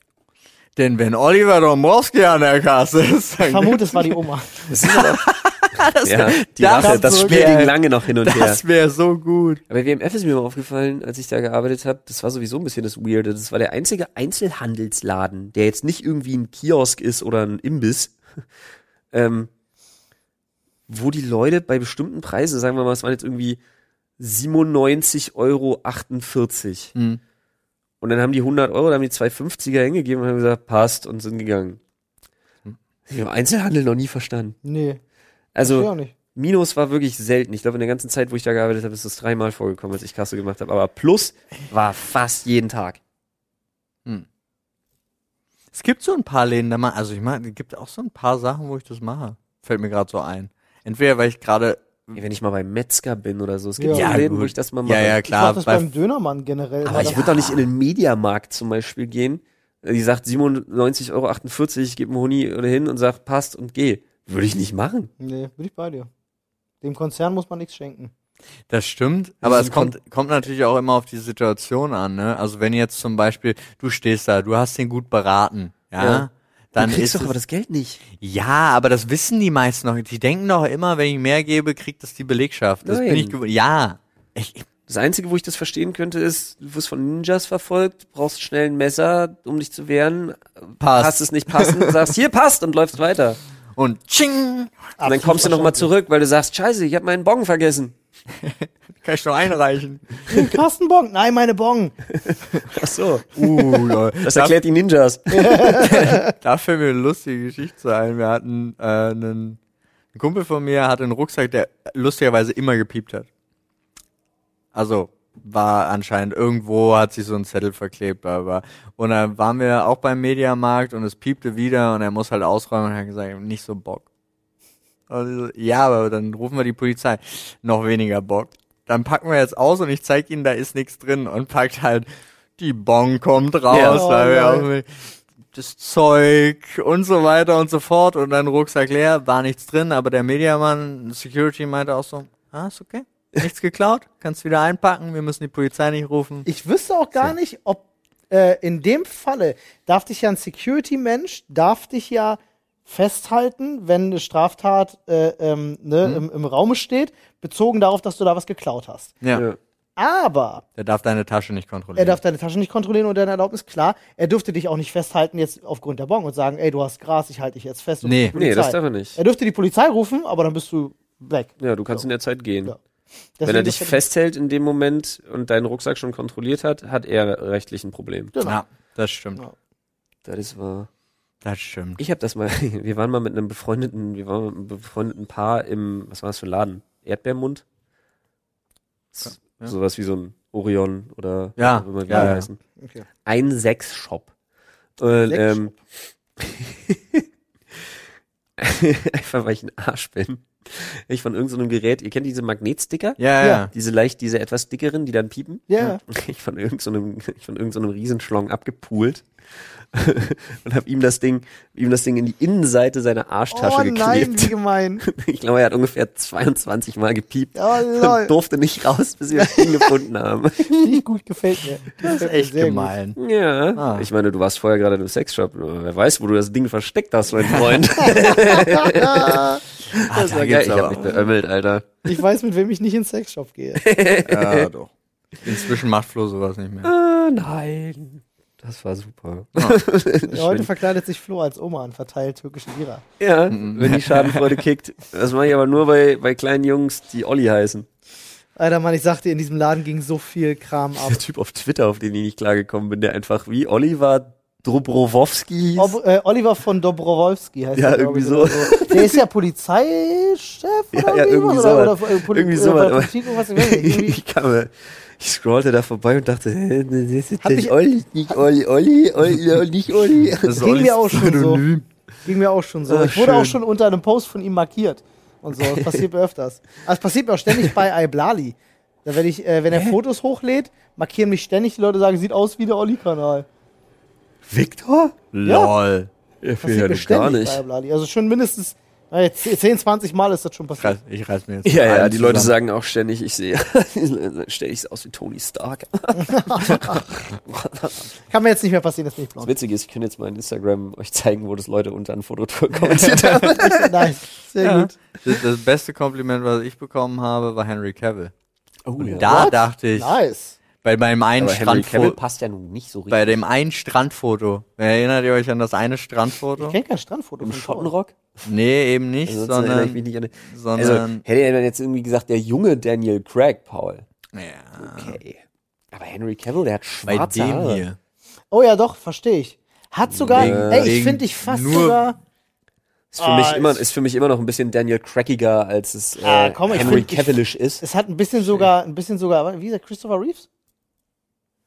Denn wenn Oliver Dombrowski an der Kasse ist, Ich dann vermute, es war die Oma. Das ist aber, ja, die das- Rache, das Spiel wär- ging lange noch hin und her. das wäre so gut. Aber WMF ist mir mal aufgefallen, als ich da gearbeitet habe, das war sowieso ein bisschen das Weirde. Das war der einzige Einzelhandelsladen, der jetzt nicht irgendwie ein Kiosk ist oder ein Imbiss, ähm, wo die Leute bei bestimmten Preisen, sagen wir mal, es waren jetzt irgendwie 97,48 Euro. Hm. Und dann haben die 100 Euro, dann haben die 250er hingegeben und haben gesagt, passt und sind gegangen. Ich habe Einzelhandel noch nie verstanden. Nee, Also, ich auch nicht. Minus war wirklich selten. Ich glaube, in der ganzen Zeit, wo ich da gearbeitet habe, ist das dreimal vorgekommen, als ich Kasse gemacht habe. Aber Plus war fast jeden Tag. Es gibt so ein paar Läden, da man, also ich meine, es gibt auch so ein paar Sachen, wo ich das mache. Fällt mir gerade so ein. Entweder weil ich gerade Wenn ich mal beim Metzger bin oder so. Es gibt Ja. Ja, Läden, gut. wo ich das mal mache. ja ja Ich klar, das bei, beim Dönermann generell. Aber ich würde doch nicht in den Mediamarkt zum Beispiel gehen. Die sagt 97,48 Euro, ich gebe einen Huni oder hin und sag passt und geh. Würde ich nicht machen. Nee, bin ich bei dir. Dem Konzern muss man nichts schenken. Das stimmt, aber es kommt, kommt natürlich auch immer auf die Situation an, ne? Also wenn jetzt zum Beispiel, du stehst da, du hast den gut beraten, ja, Ja. Dann du kriegst ist doch es, aber das Geld nicht. ja, aber das wissen die meisten noch. Die denken doch immer, wenn ich mehr gebe, kriegt das die Belegschaft. Das bin Nein. ich gewohnt. Ja, ich, Das Einzige, wo ich das verstehen könnte, ist, du wirst von Ninjas verfolgt, brauchst schnell ein Messer, um dich zu wehren, Passt. hast es nicht passend, sagst, hier passt und läufst weiter. und ching, Und dann kommst du nochmal zurück, weil du sagst, scheiße, ich habe meinen Bon vergessen. kann ich noch einreichen. Carsten Bon. Nein, meine Bon. Ach so. Uh, lol. Das erklärt die Ninjas. Da fällt mir eine lustige Geschichte ein. Wir hatten äh, einen, ein Kumpel von mir hatte einen Rucksack, der lustigerweise immer gepiept hat. Also war anscheinend irgendwo, hat sich so ein Zettel verklebt, bla. Und dann waren wir auch beim Mediamarkt und es piepte wieder und er muss halt ausräumen und hat gesagt, ich hab nicht so Bock. Und ich so, ja, aber dann rufen wir die Polizei. Noch weniger Bock. Dann packen wir jetzt aus und ich zeig ihnen, da ist nichts drin und packt halt, die Bon kommt raus, Ja. weil Oh, mit- das Zeug und so weiter und so fort und dann Rucksack leer, war nichts drin, aber der Mediamann, Security meinte auch so, ah, ist okay, nichts geklaut, kannst wieder einpacken, wir müssen die Polizei nicht rufen. Ich wüsste auch gar nicht, ob äh, in dem Falle darf dich ja ein Security-Mensch, darf dich ja festhalten, wenn eine Straftat äh, ähm, ne, im, im Raume steht, bezogen darauf, dass du da was geklaut hast. Ja, Ja. Aber der darf deine Tasche nicht er kontrollieren. darf deine Tasche nicht kontrollieren und deine Erlaubnis, klar. Er dürfte dich auch nicht festhalten jetzt aufgrund der Bon und sagen, ey, du hast Gras, ich halte dich jetzt fest. und Nee. Nee, das darf er nicht. Er dürfte die Polizei rufen, aber dann bist du weg. Ja, du kannst in der Zeit gehen. Ja. Wenn er dich festhält in dem Moment und deinen Rucksack schon kontrolliert hat, hat er rechtlich ein Problem. Genau. ja, das stimmt. Ja. Das ist wahr. Das stimmt. Ich habe das mal, wir waren mal mit einem befreundeten, wir waren mit einem befreundeten Paar im, was war das für ein Laden? Erdbeermund? S- Ja. Sowas wie so ein Orion oder Ja, wie die ja, ja. heißen. Okay. Ein Sex-Shop. Und, ähm, einfach weil ich ein Arsch bin. Ich von irgendeinem so Gerät, ihr kennt diese Magnetsticker? Ja, Ja. ja. Diese leicht, diese etwas dickeren, die dann piepen? Ja. Ich von irgendeinem, ich von irgendeinem Riesenschlong abgepult und habe ihm das Ding, ihm das Ding in die Innenseite seiner Arschtasche Oh nein, geklebt. wie gemein. Ich glaube, er hat ungefähr 22 Mal gepiept Oh lol. und durfte nicht raus, bis wir das Ding gefunden haben. Richtig gut, gefällt mir. Das ist echt gemein. Ja. Ah. Ich meine, du warst vorher gerade im Sexshop. Wer weiß, wo du das Ding versteckt hast, mein Freund. Ah, das war geil. Ich hab mich beömmelt, Alter. Ich weiß, mit wem ich nicht ins Sexshop gehe. Ja, doch. Inzwischen macht Flo sowas nicht mehr. Ah, nein. Das war super. Heute verkleidet sich Flo als Oma und verteilt türkische Lira. Ja, wenn die Schadenfreude kickt. Das mache ich aber nur bei, bei kleinen Jungs, die Olli heißen. Alter Mann, ich sag dir, in diesem Laden ging so viel Kram ab. Der Typ auf Twitter, auf den ich nicht klargekommen bin, der einfach wie Oliver Dobrowowski hieß. Ob, äh, Oliver von Dobrowolski heißt Ja, der, glaub irgendwie ich, so. oder Der ist ja Polizeichef Ja, oder ja, wie irgendwie was? sowas. oder, oder, äh, Poli Irgendwie äh, sowas, Politik irgendwas, ich irgendwie- ich, kam, mir- ich scrollte da vorbei und dachte, hä, das ist Hat das mich- Olli, nicht Olli, Olli, Olli, nicht Olli. Das ist Ging mir auch schon so. Synonym. Ging mir auch schon so. Ah, ich wurde schön. auch schon unter einem Post von ihm markiert. Und so. Das passiert mir öfters. Also, es passiert mir auch ständig bei iBlali. Da wenn ich, äh, wenn er Fotos hochlädt, markieren mich ständig die Leute, sagen, sieht aus wie der Olli-Kanal. Victor? Lol. Ja, Passiert mir ständig bei iBlali. Also schon mindestens äh, 10, 20 Mal ist das schon passiert. ich reiß mir jetzt. Ja, ja, die Leute sagen auch ständig, ich sehe, ständig ich aus wie Tony Stark. Kann mir jetzt nicht mehr passieren, das bin ich Das blond. Witzige ist, ich könnte jetzt mal in Instagram euch zeigen, wo das Leute unter ein Foto kommentiert haben. nice. Sehr Ja. gut. Das, das beste Kompliment, was ich bekommen habe, war Henry Cavill. Oh, Da What? dachte ich, Nice. Bei meinem einen Aber Henry Cavill Strandfoto, passt ja nun nicht so richtig. bei dem einen Strandfoto, erinnert ihr euch an das eine Ich Strandfoto? kenne kein Strandfoto Im von. Schottenrock? Nee, eben nicht, Ansonsten erinnere ich sondern, mich nicht an den- sondern, Also, hätte er dann jetzt irgendwie gesagt, der junge Daniel Craig, Paul. ja, Okay. Aber Henry Cavill, der hat bei schwarze dem Haare. hier. Oh ja, doch, verstehe ich. Hat sogar, Wegen- ey, ich wegen finde dich fast nur- sogar. Ist für, Ah, mich immer, ist- ist für mich immer noch ein bisschen Daniel Craigiger, als es äh, Ah, komm, ich Henry find- ich- Cavillish ist. Es hat ein bisschen sogar, ein bisschen sogar, wie ist der, Christopher Reeves?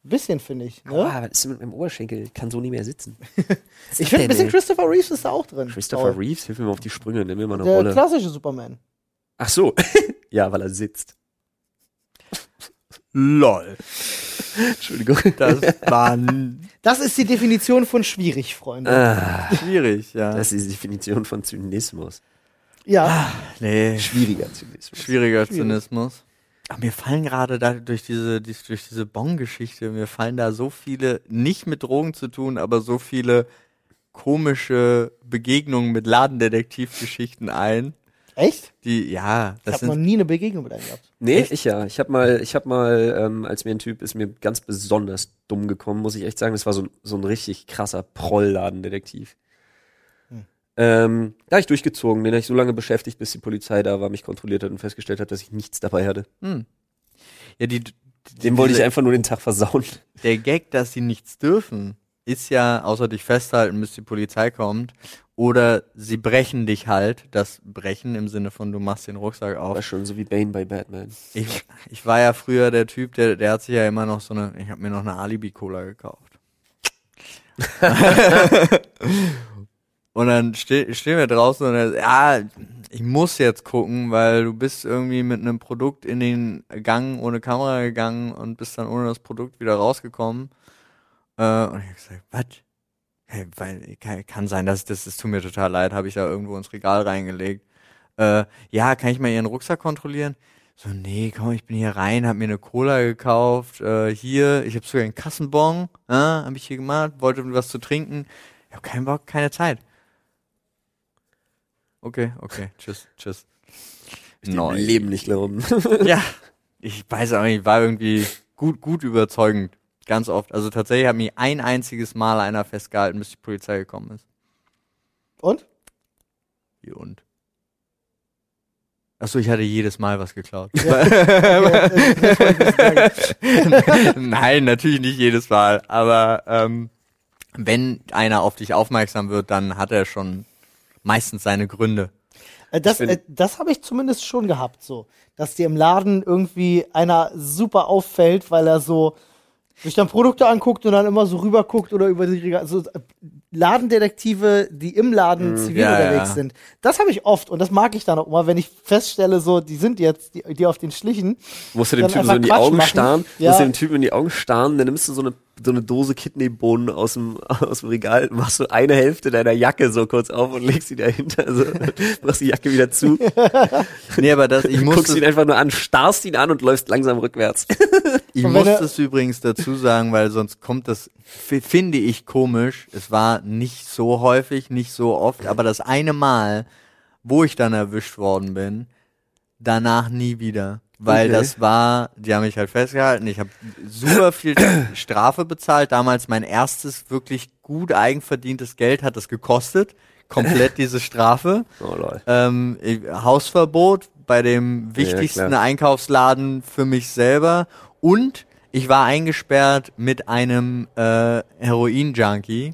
Bisschen, finde ich. Ne? Ah, was ist mit meinem Oberschenkel? Kann so nicht mehr sitzen. ich finde, ein bisschen Christopher Reeves ist da auch drin. Christopher Paul. Reeves, hilf mir mal auf die Sprünge, nimm mir mal eine Der Rolle. klassische Superman. Ach so. ja, weil er sitzt. Lol. Entschuldigung. Das war Das ist die Definition von schwierig, Freunde. Ah, schwierig, ja. das ist die Definition von Zynismus. ja. nee, Schwieriger Zynismus. schwieriger Schwierig. Zynismus. Aber mir fallen gerade da durch diese, dies- durch diese Bon-Geschichte, mir fallen da so viele, nicht mit Drogen zu tun, aber so viele komische Begegnungen mit Ladendetektivgeschichten ein, Echt? die, ja, Ich das habe noch nie eine Begegnung mit einem gehabt. Nee, Echt? ich ja. Ich habe mal, ich habe mal, ähm, als mir ein Typ ist mir ganz besonders dumm gekommen, muss ich echt sagen. Das war so ein, so ein richtig krasser Proll-Ladendetektiv. Hm. Ähm, da hab ich durchgezogen, den habe ich so lange beschäftigt, bis die Polizei da war, mich kontrolliert hat und festgestellt hat, dass ich nichts dabei hatte. hm. ja, die, die Dem wollte ich einfach nur den Tag versauen. der Gag, dass sie nichts dürfen, ist ja, außer dich festhalten, bis die Polizei kommt. Oder sie brechen dich halt. Das Brechen im Sinne von, du machst den Rucksack War auf. schon so wie Bane bei Batman. Ich, ich war ja früher der Typ, der, der hat sich ja immer noch so eine, ich habe mir noch eine Alibi-Cola gekauft. und dann ste stehen wir draußen und er, ja, ich muss jetzt gucken, weil du bist irgendwie mit einem Produkt in den Gang ohne Kamera gegangen und bist dann ohne das Produkt wieder rausgekommen. Äh, und ich hab gesagt, was? Hey, weil, kann, sein, dass das, das tut mir total leid, habe ich da irgendwo ins Regal reingelegt. Äh, ja, kann ich mal ihren Rucksack kontrollieren? So, nee, komm, ich bin hier rein, hab mir eine Cola gekauft, äh, hier, ich hab sogar einen Kassenbon, äh, hab ich hier gemacht, wollte was zu trinken. Ich hab keinen Bock, keine Zeit. Okay, okay, tschüss, tschüss. Ich dem Neu. Leben nicht glauben. Ja, ich weiß auch nicht, war irgendwie gut, gut überzeugend. Ganz oft. Also tatsächlich hat mich ein einziges Mal einer festgehalten, bis die Polizei gekommen ist. Und? Wie und? Achso, ich hatte jedes Mal was geklaut. Ja. Nein, natürlich nicht jedes Mal. Aber ähm, wenn einer auf dich aufmerksam wird, dann hat er schon meistens seine Gründe. Äh, Das, äh, das habe ich zumindest schon gehabt, so. Dass dir im Laden irgendwie einer super auffällt, weil er so sich dann Produkte anguckt und dann immer so rüber guckt oder über die Regal. So äh, Ladendetektive, die im Laden zivil ja, unterwegs ja. sind. Das habe ich oft und das mag ich dann auch immer, wenn ich feststelle, so, die sind jetzt, die, die auf den Schlichen. Musst du dem Typen so in die Quatsch Augen machen. starren, Ja. musst du dem Typen in die Augen starren, dann nimmst du so eine, so eine Dose Kidneybohnen aus dem, aus dem Regal, machst du eine Hälfte deiner Jacke so kurz auf und legst sie dahinter, also, machst die Jacke wieder zu, Nee, aber das, ich guckst ihn einfach nur an, starrst ihn an und läufst langsam rückwärts. ich er- es übrigens dazu sagen, weil sonst kommt das, finde ich komisch. Es war nicht so häufig, nicht so oft, aber das eine Mal, wo ich dann erwischt worden bin, danach nie wieder. Weil Okay. das war, die haben mich halt festgehalten, ich habe super viel Strafe bezahlt. Damals mein erstes wirklich gut eigenverdientes Geld hat es gekostet. Komplett diese Strafe. Oh. Ähm, Hausverbot bei dem wichtigsten klar. Einkaufsladen für mich selber. Und ich war eingesperrt mit einem äh, Heroin-Junkie,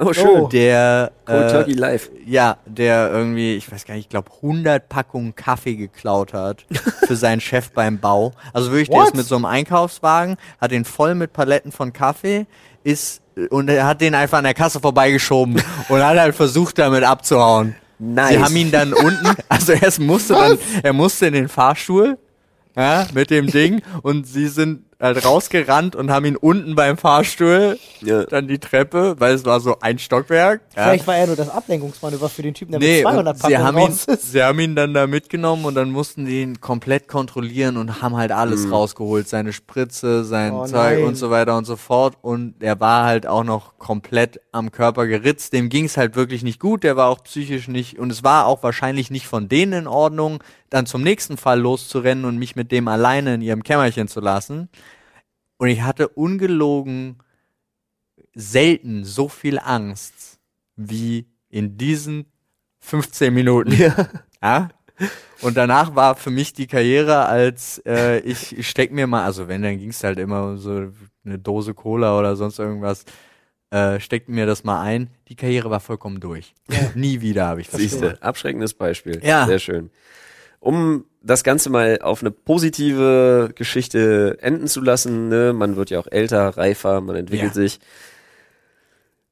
Oh schön. Oh. der Cold äh, Turkey live. ja, der irgendwie, ich weiß gar nicht, ich glaube 100 Packungen Kaffee geklaut hat für seinen Chef beim Bau. Also wirklich, der ist mit so einem Einkaufswagen, hat den voll mit Paletten von Kaffee, ist und er hat den einfach an der Kasse vorbeigeschoben und hat halt versucht damit abzuhauen. Nice. Sie haben ihn dann unten, also er musste dann, er musste in den Fahrstuhl, ja, mit dem Ding und sie sind halt rausgerannt und haben ihn unten beim Fahrstuhl, Ja. dann die Treppe, weil es war so ein Stockwerk. ja. Vielleicht war er nur das Ablenkungsmanöver für den Typen, der Nee, mit 200 und sie Packungen haben, ihn, ist. sie haben ihn dann da mitgenommen und dann mussten die ihn komplett kontrollieren und haben halt alles rausgeholt. Seine Spritze, sein Oh Zeug nein. und so weiter und so fort. Und er war halt auch noch komplett am Körper geritzt. Dem ging es halt wirklich nicht gut. Der war auch psychisch nicht und es war auch wahrscheinlich nicht von denen in Ordnung, dann zum nächsten Fall loszurennen und mich mit dem alleine in ihrem Kämmerchen zu lassen. Und ich hatte ungelogen selten so viel Angst wie in diesen 15 Minuten. Ja. Und danach war für mich die Karriere als äh, ich, ich steck mir mal, also wenn, dann ging's halt immer so eine Dose Cola oder sonst irgendwas, äh, steckt mir das mal ein. Die Karriere war vollkommen durch. Nie wieder habe ich das Siehst gemacht. du, abschreckendes Beispiel. Ja. Sehr schön. Um das Ganze mal auf eine positive Geschichte enden zu lassen, ne? man wird ja auch älter, reifer, man entwickelt Ja. sich.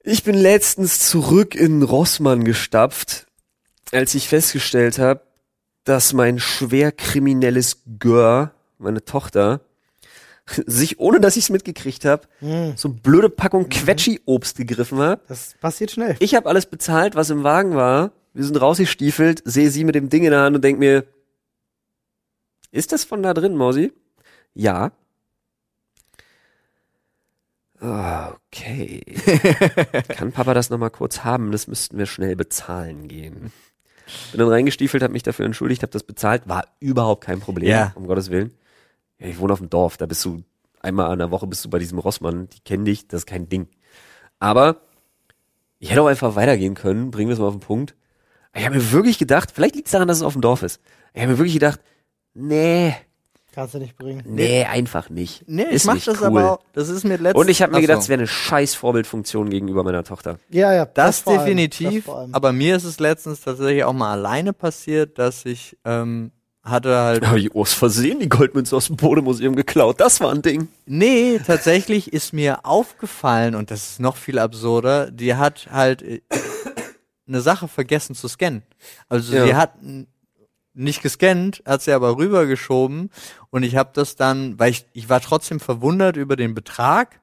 Ich bin letztens zurück in Rossmann gestapft, als ich festgestellt habe, dass mein schwer kriminelles Gör, meine Tochter, sich, ohne dass ich es mitgekriegt habe, Hm, so eine blöde Packung Quetschi-Obst gegriffen hat. das passiert schnell. Ich habe alles bezahlt, was im Wagen war. Wir sind rausgestiefelt, sehe sie mit dem Ding in der Hand und denk mir, ist das von da drin, Mausi? Ja. Okay. Kann Papa das nochmal kurz haben? Das müssten wir schnell bezahlen gehen. Bin dann reingestiefelt, habe mich dafür entschuldigt, habe das bezahlt. War überhaupt kein Problem, Ja. um Gottes Willen. Ja, ich wohne auf dem Dorf, da bist du einmal an der Woche bist du bei diesem Rossmann, die kennen dich, das ist kein Ding. Aber ich hätte auch einfach weitergehen können, bringen wir es mal auf den Punkt. Ich habe mir wirklich gedacht, vielleicht liegt es daran, dass es auf dem Dorf ist. Ich habe mir wirklich gedacht, nee, Kannst du nicht bringen. nee, einfach nicht. Nee, ist ich mach nicht das cool. aber auch, das ist mir letztens. Und ich habe mir Ach gedacht, es wäre eine scheiß Vorbildfunktion gegenüber meiner Tochter. Ja, ja. Das, allem, definitiv, das aber mir ist es letztens tatsächlich auch mal alleine passiert, dass ich ähm, hatte halt. Habe ich aus Versehen die Goldmünze aus dem Bodemuseum geklaut. Das war ein Ding. Nee, tatsächlich ist mir aufgefallen, und das ist noch viel absurder, die hat halt äh, eine Sache vergessen zu scannen. Also Ja. sie hat nicht gescannt, hat sie aber rübergeschoben. Und ich habe das dann, weil ich, ich war trotzdem verwundert über den Betrag.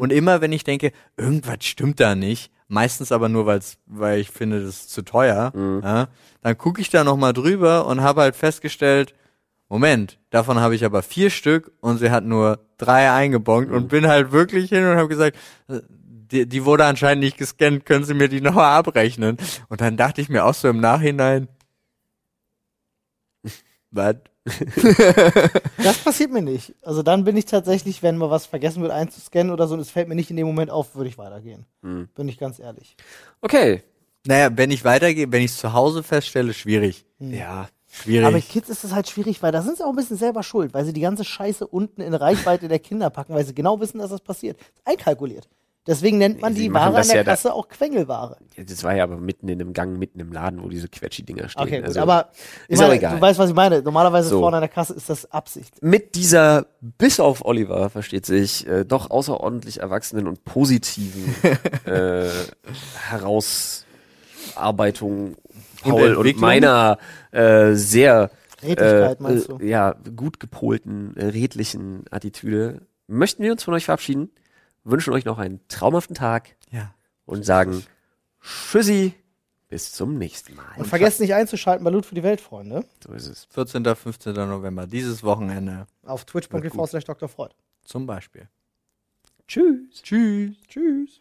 Und immer wenn ich denke, irgendwas stimmt da nicht, meistens aber nur, weil's, weil ich finde, das ist zu teuer, ja, dann gucke ich da nochmal drüber und habe halt festgestellt, Moment, davon habe ich aber vier Stück und sie hat nur drei eingebongt und bin halt wirklich hin und habe gesagt, die, die wurde anscheinend nicht gescannt, können Sie mir die nochmal abrechnen? Und dann dachte ich mir auch so im Nachhinein, was? Das passiert mir nicht. Also dann bin ich tatsächlich, wenn mal was vergessen wird einzuscannen oder so, und es fällt mir nicht in dem Moment auf, würde ich weitergehen. Hm. Bin ich ganz ehrlich. Okay. Naja, wenn ich weitergehe, wenn ich es zu Hause feststelle, schwierig. Ja. Schwierig. Aber mit Kids ist das halt schwierig, weil da sind sie auch ein bisschen selber schuld, weil sie die ganze Scheiße unten in Reichweite der Kinder packen, weil sie genau wissen, dass das passiert. Ist einkalkuliert. Deswegen nennt man Sie die Ware an der ja da- Kasse auch Quengelware. Das war ja aber mitten in einem Gang, mitten im Laden, wo diese Quetschi-Dinger stehen. Okay, gut, Also, aber ich ist auch meine, egal. du weißt, was ich meine. Normalerweise So. vorne an der Kasse ist das Absicht. mit dieser, bis auf Oliver, versteht sich, äh, doch außerordentlich erwachsenen und positiven äh, Herausarbeitung Paul und, meiner äh, sehr Redlichkeit, äh, meinst du? äh, ja, gut gepolten, äh, redlichen Attitüde möchten wir uns von euch verabschieden, wünschen euch noch einen traumhaften Tag Ja. und sagen Tschüssi, bis zum nächsten Mal. Und vergesst nicht einzuschalten bei Loot für die Welt, Freunde. so ist es. 14. 15. November, dieses Wochenende Auf twitch.tv slash Dr. Freud. zum Beispiel. Tschüss. Tschüss. Tschüss.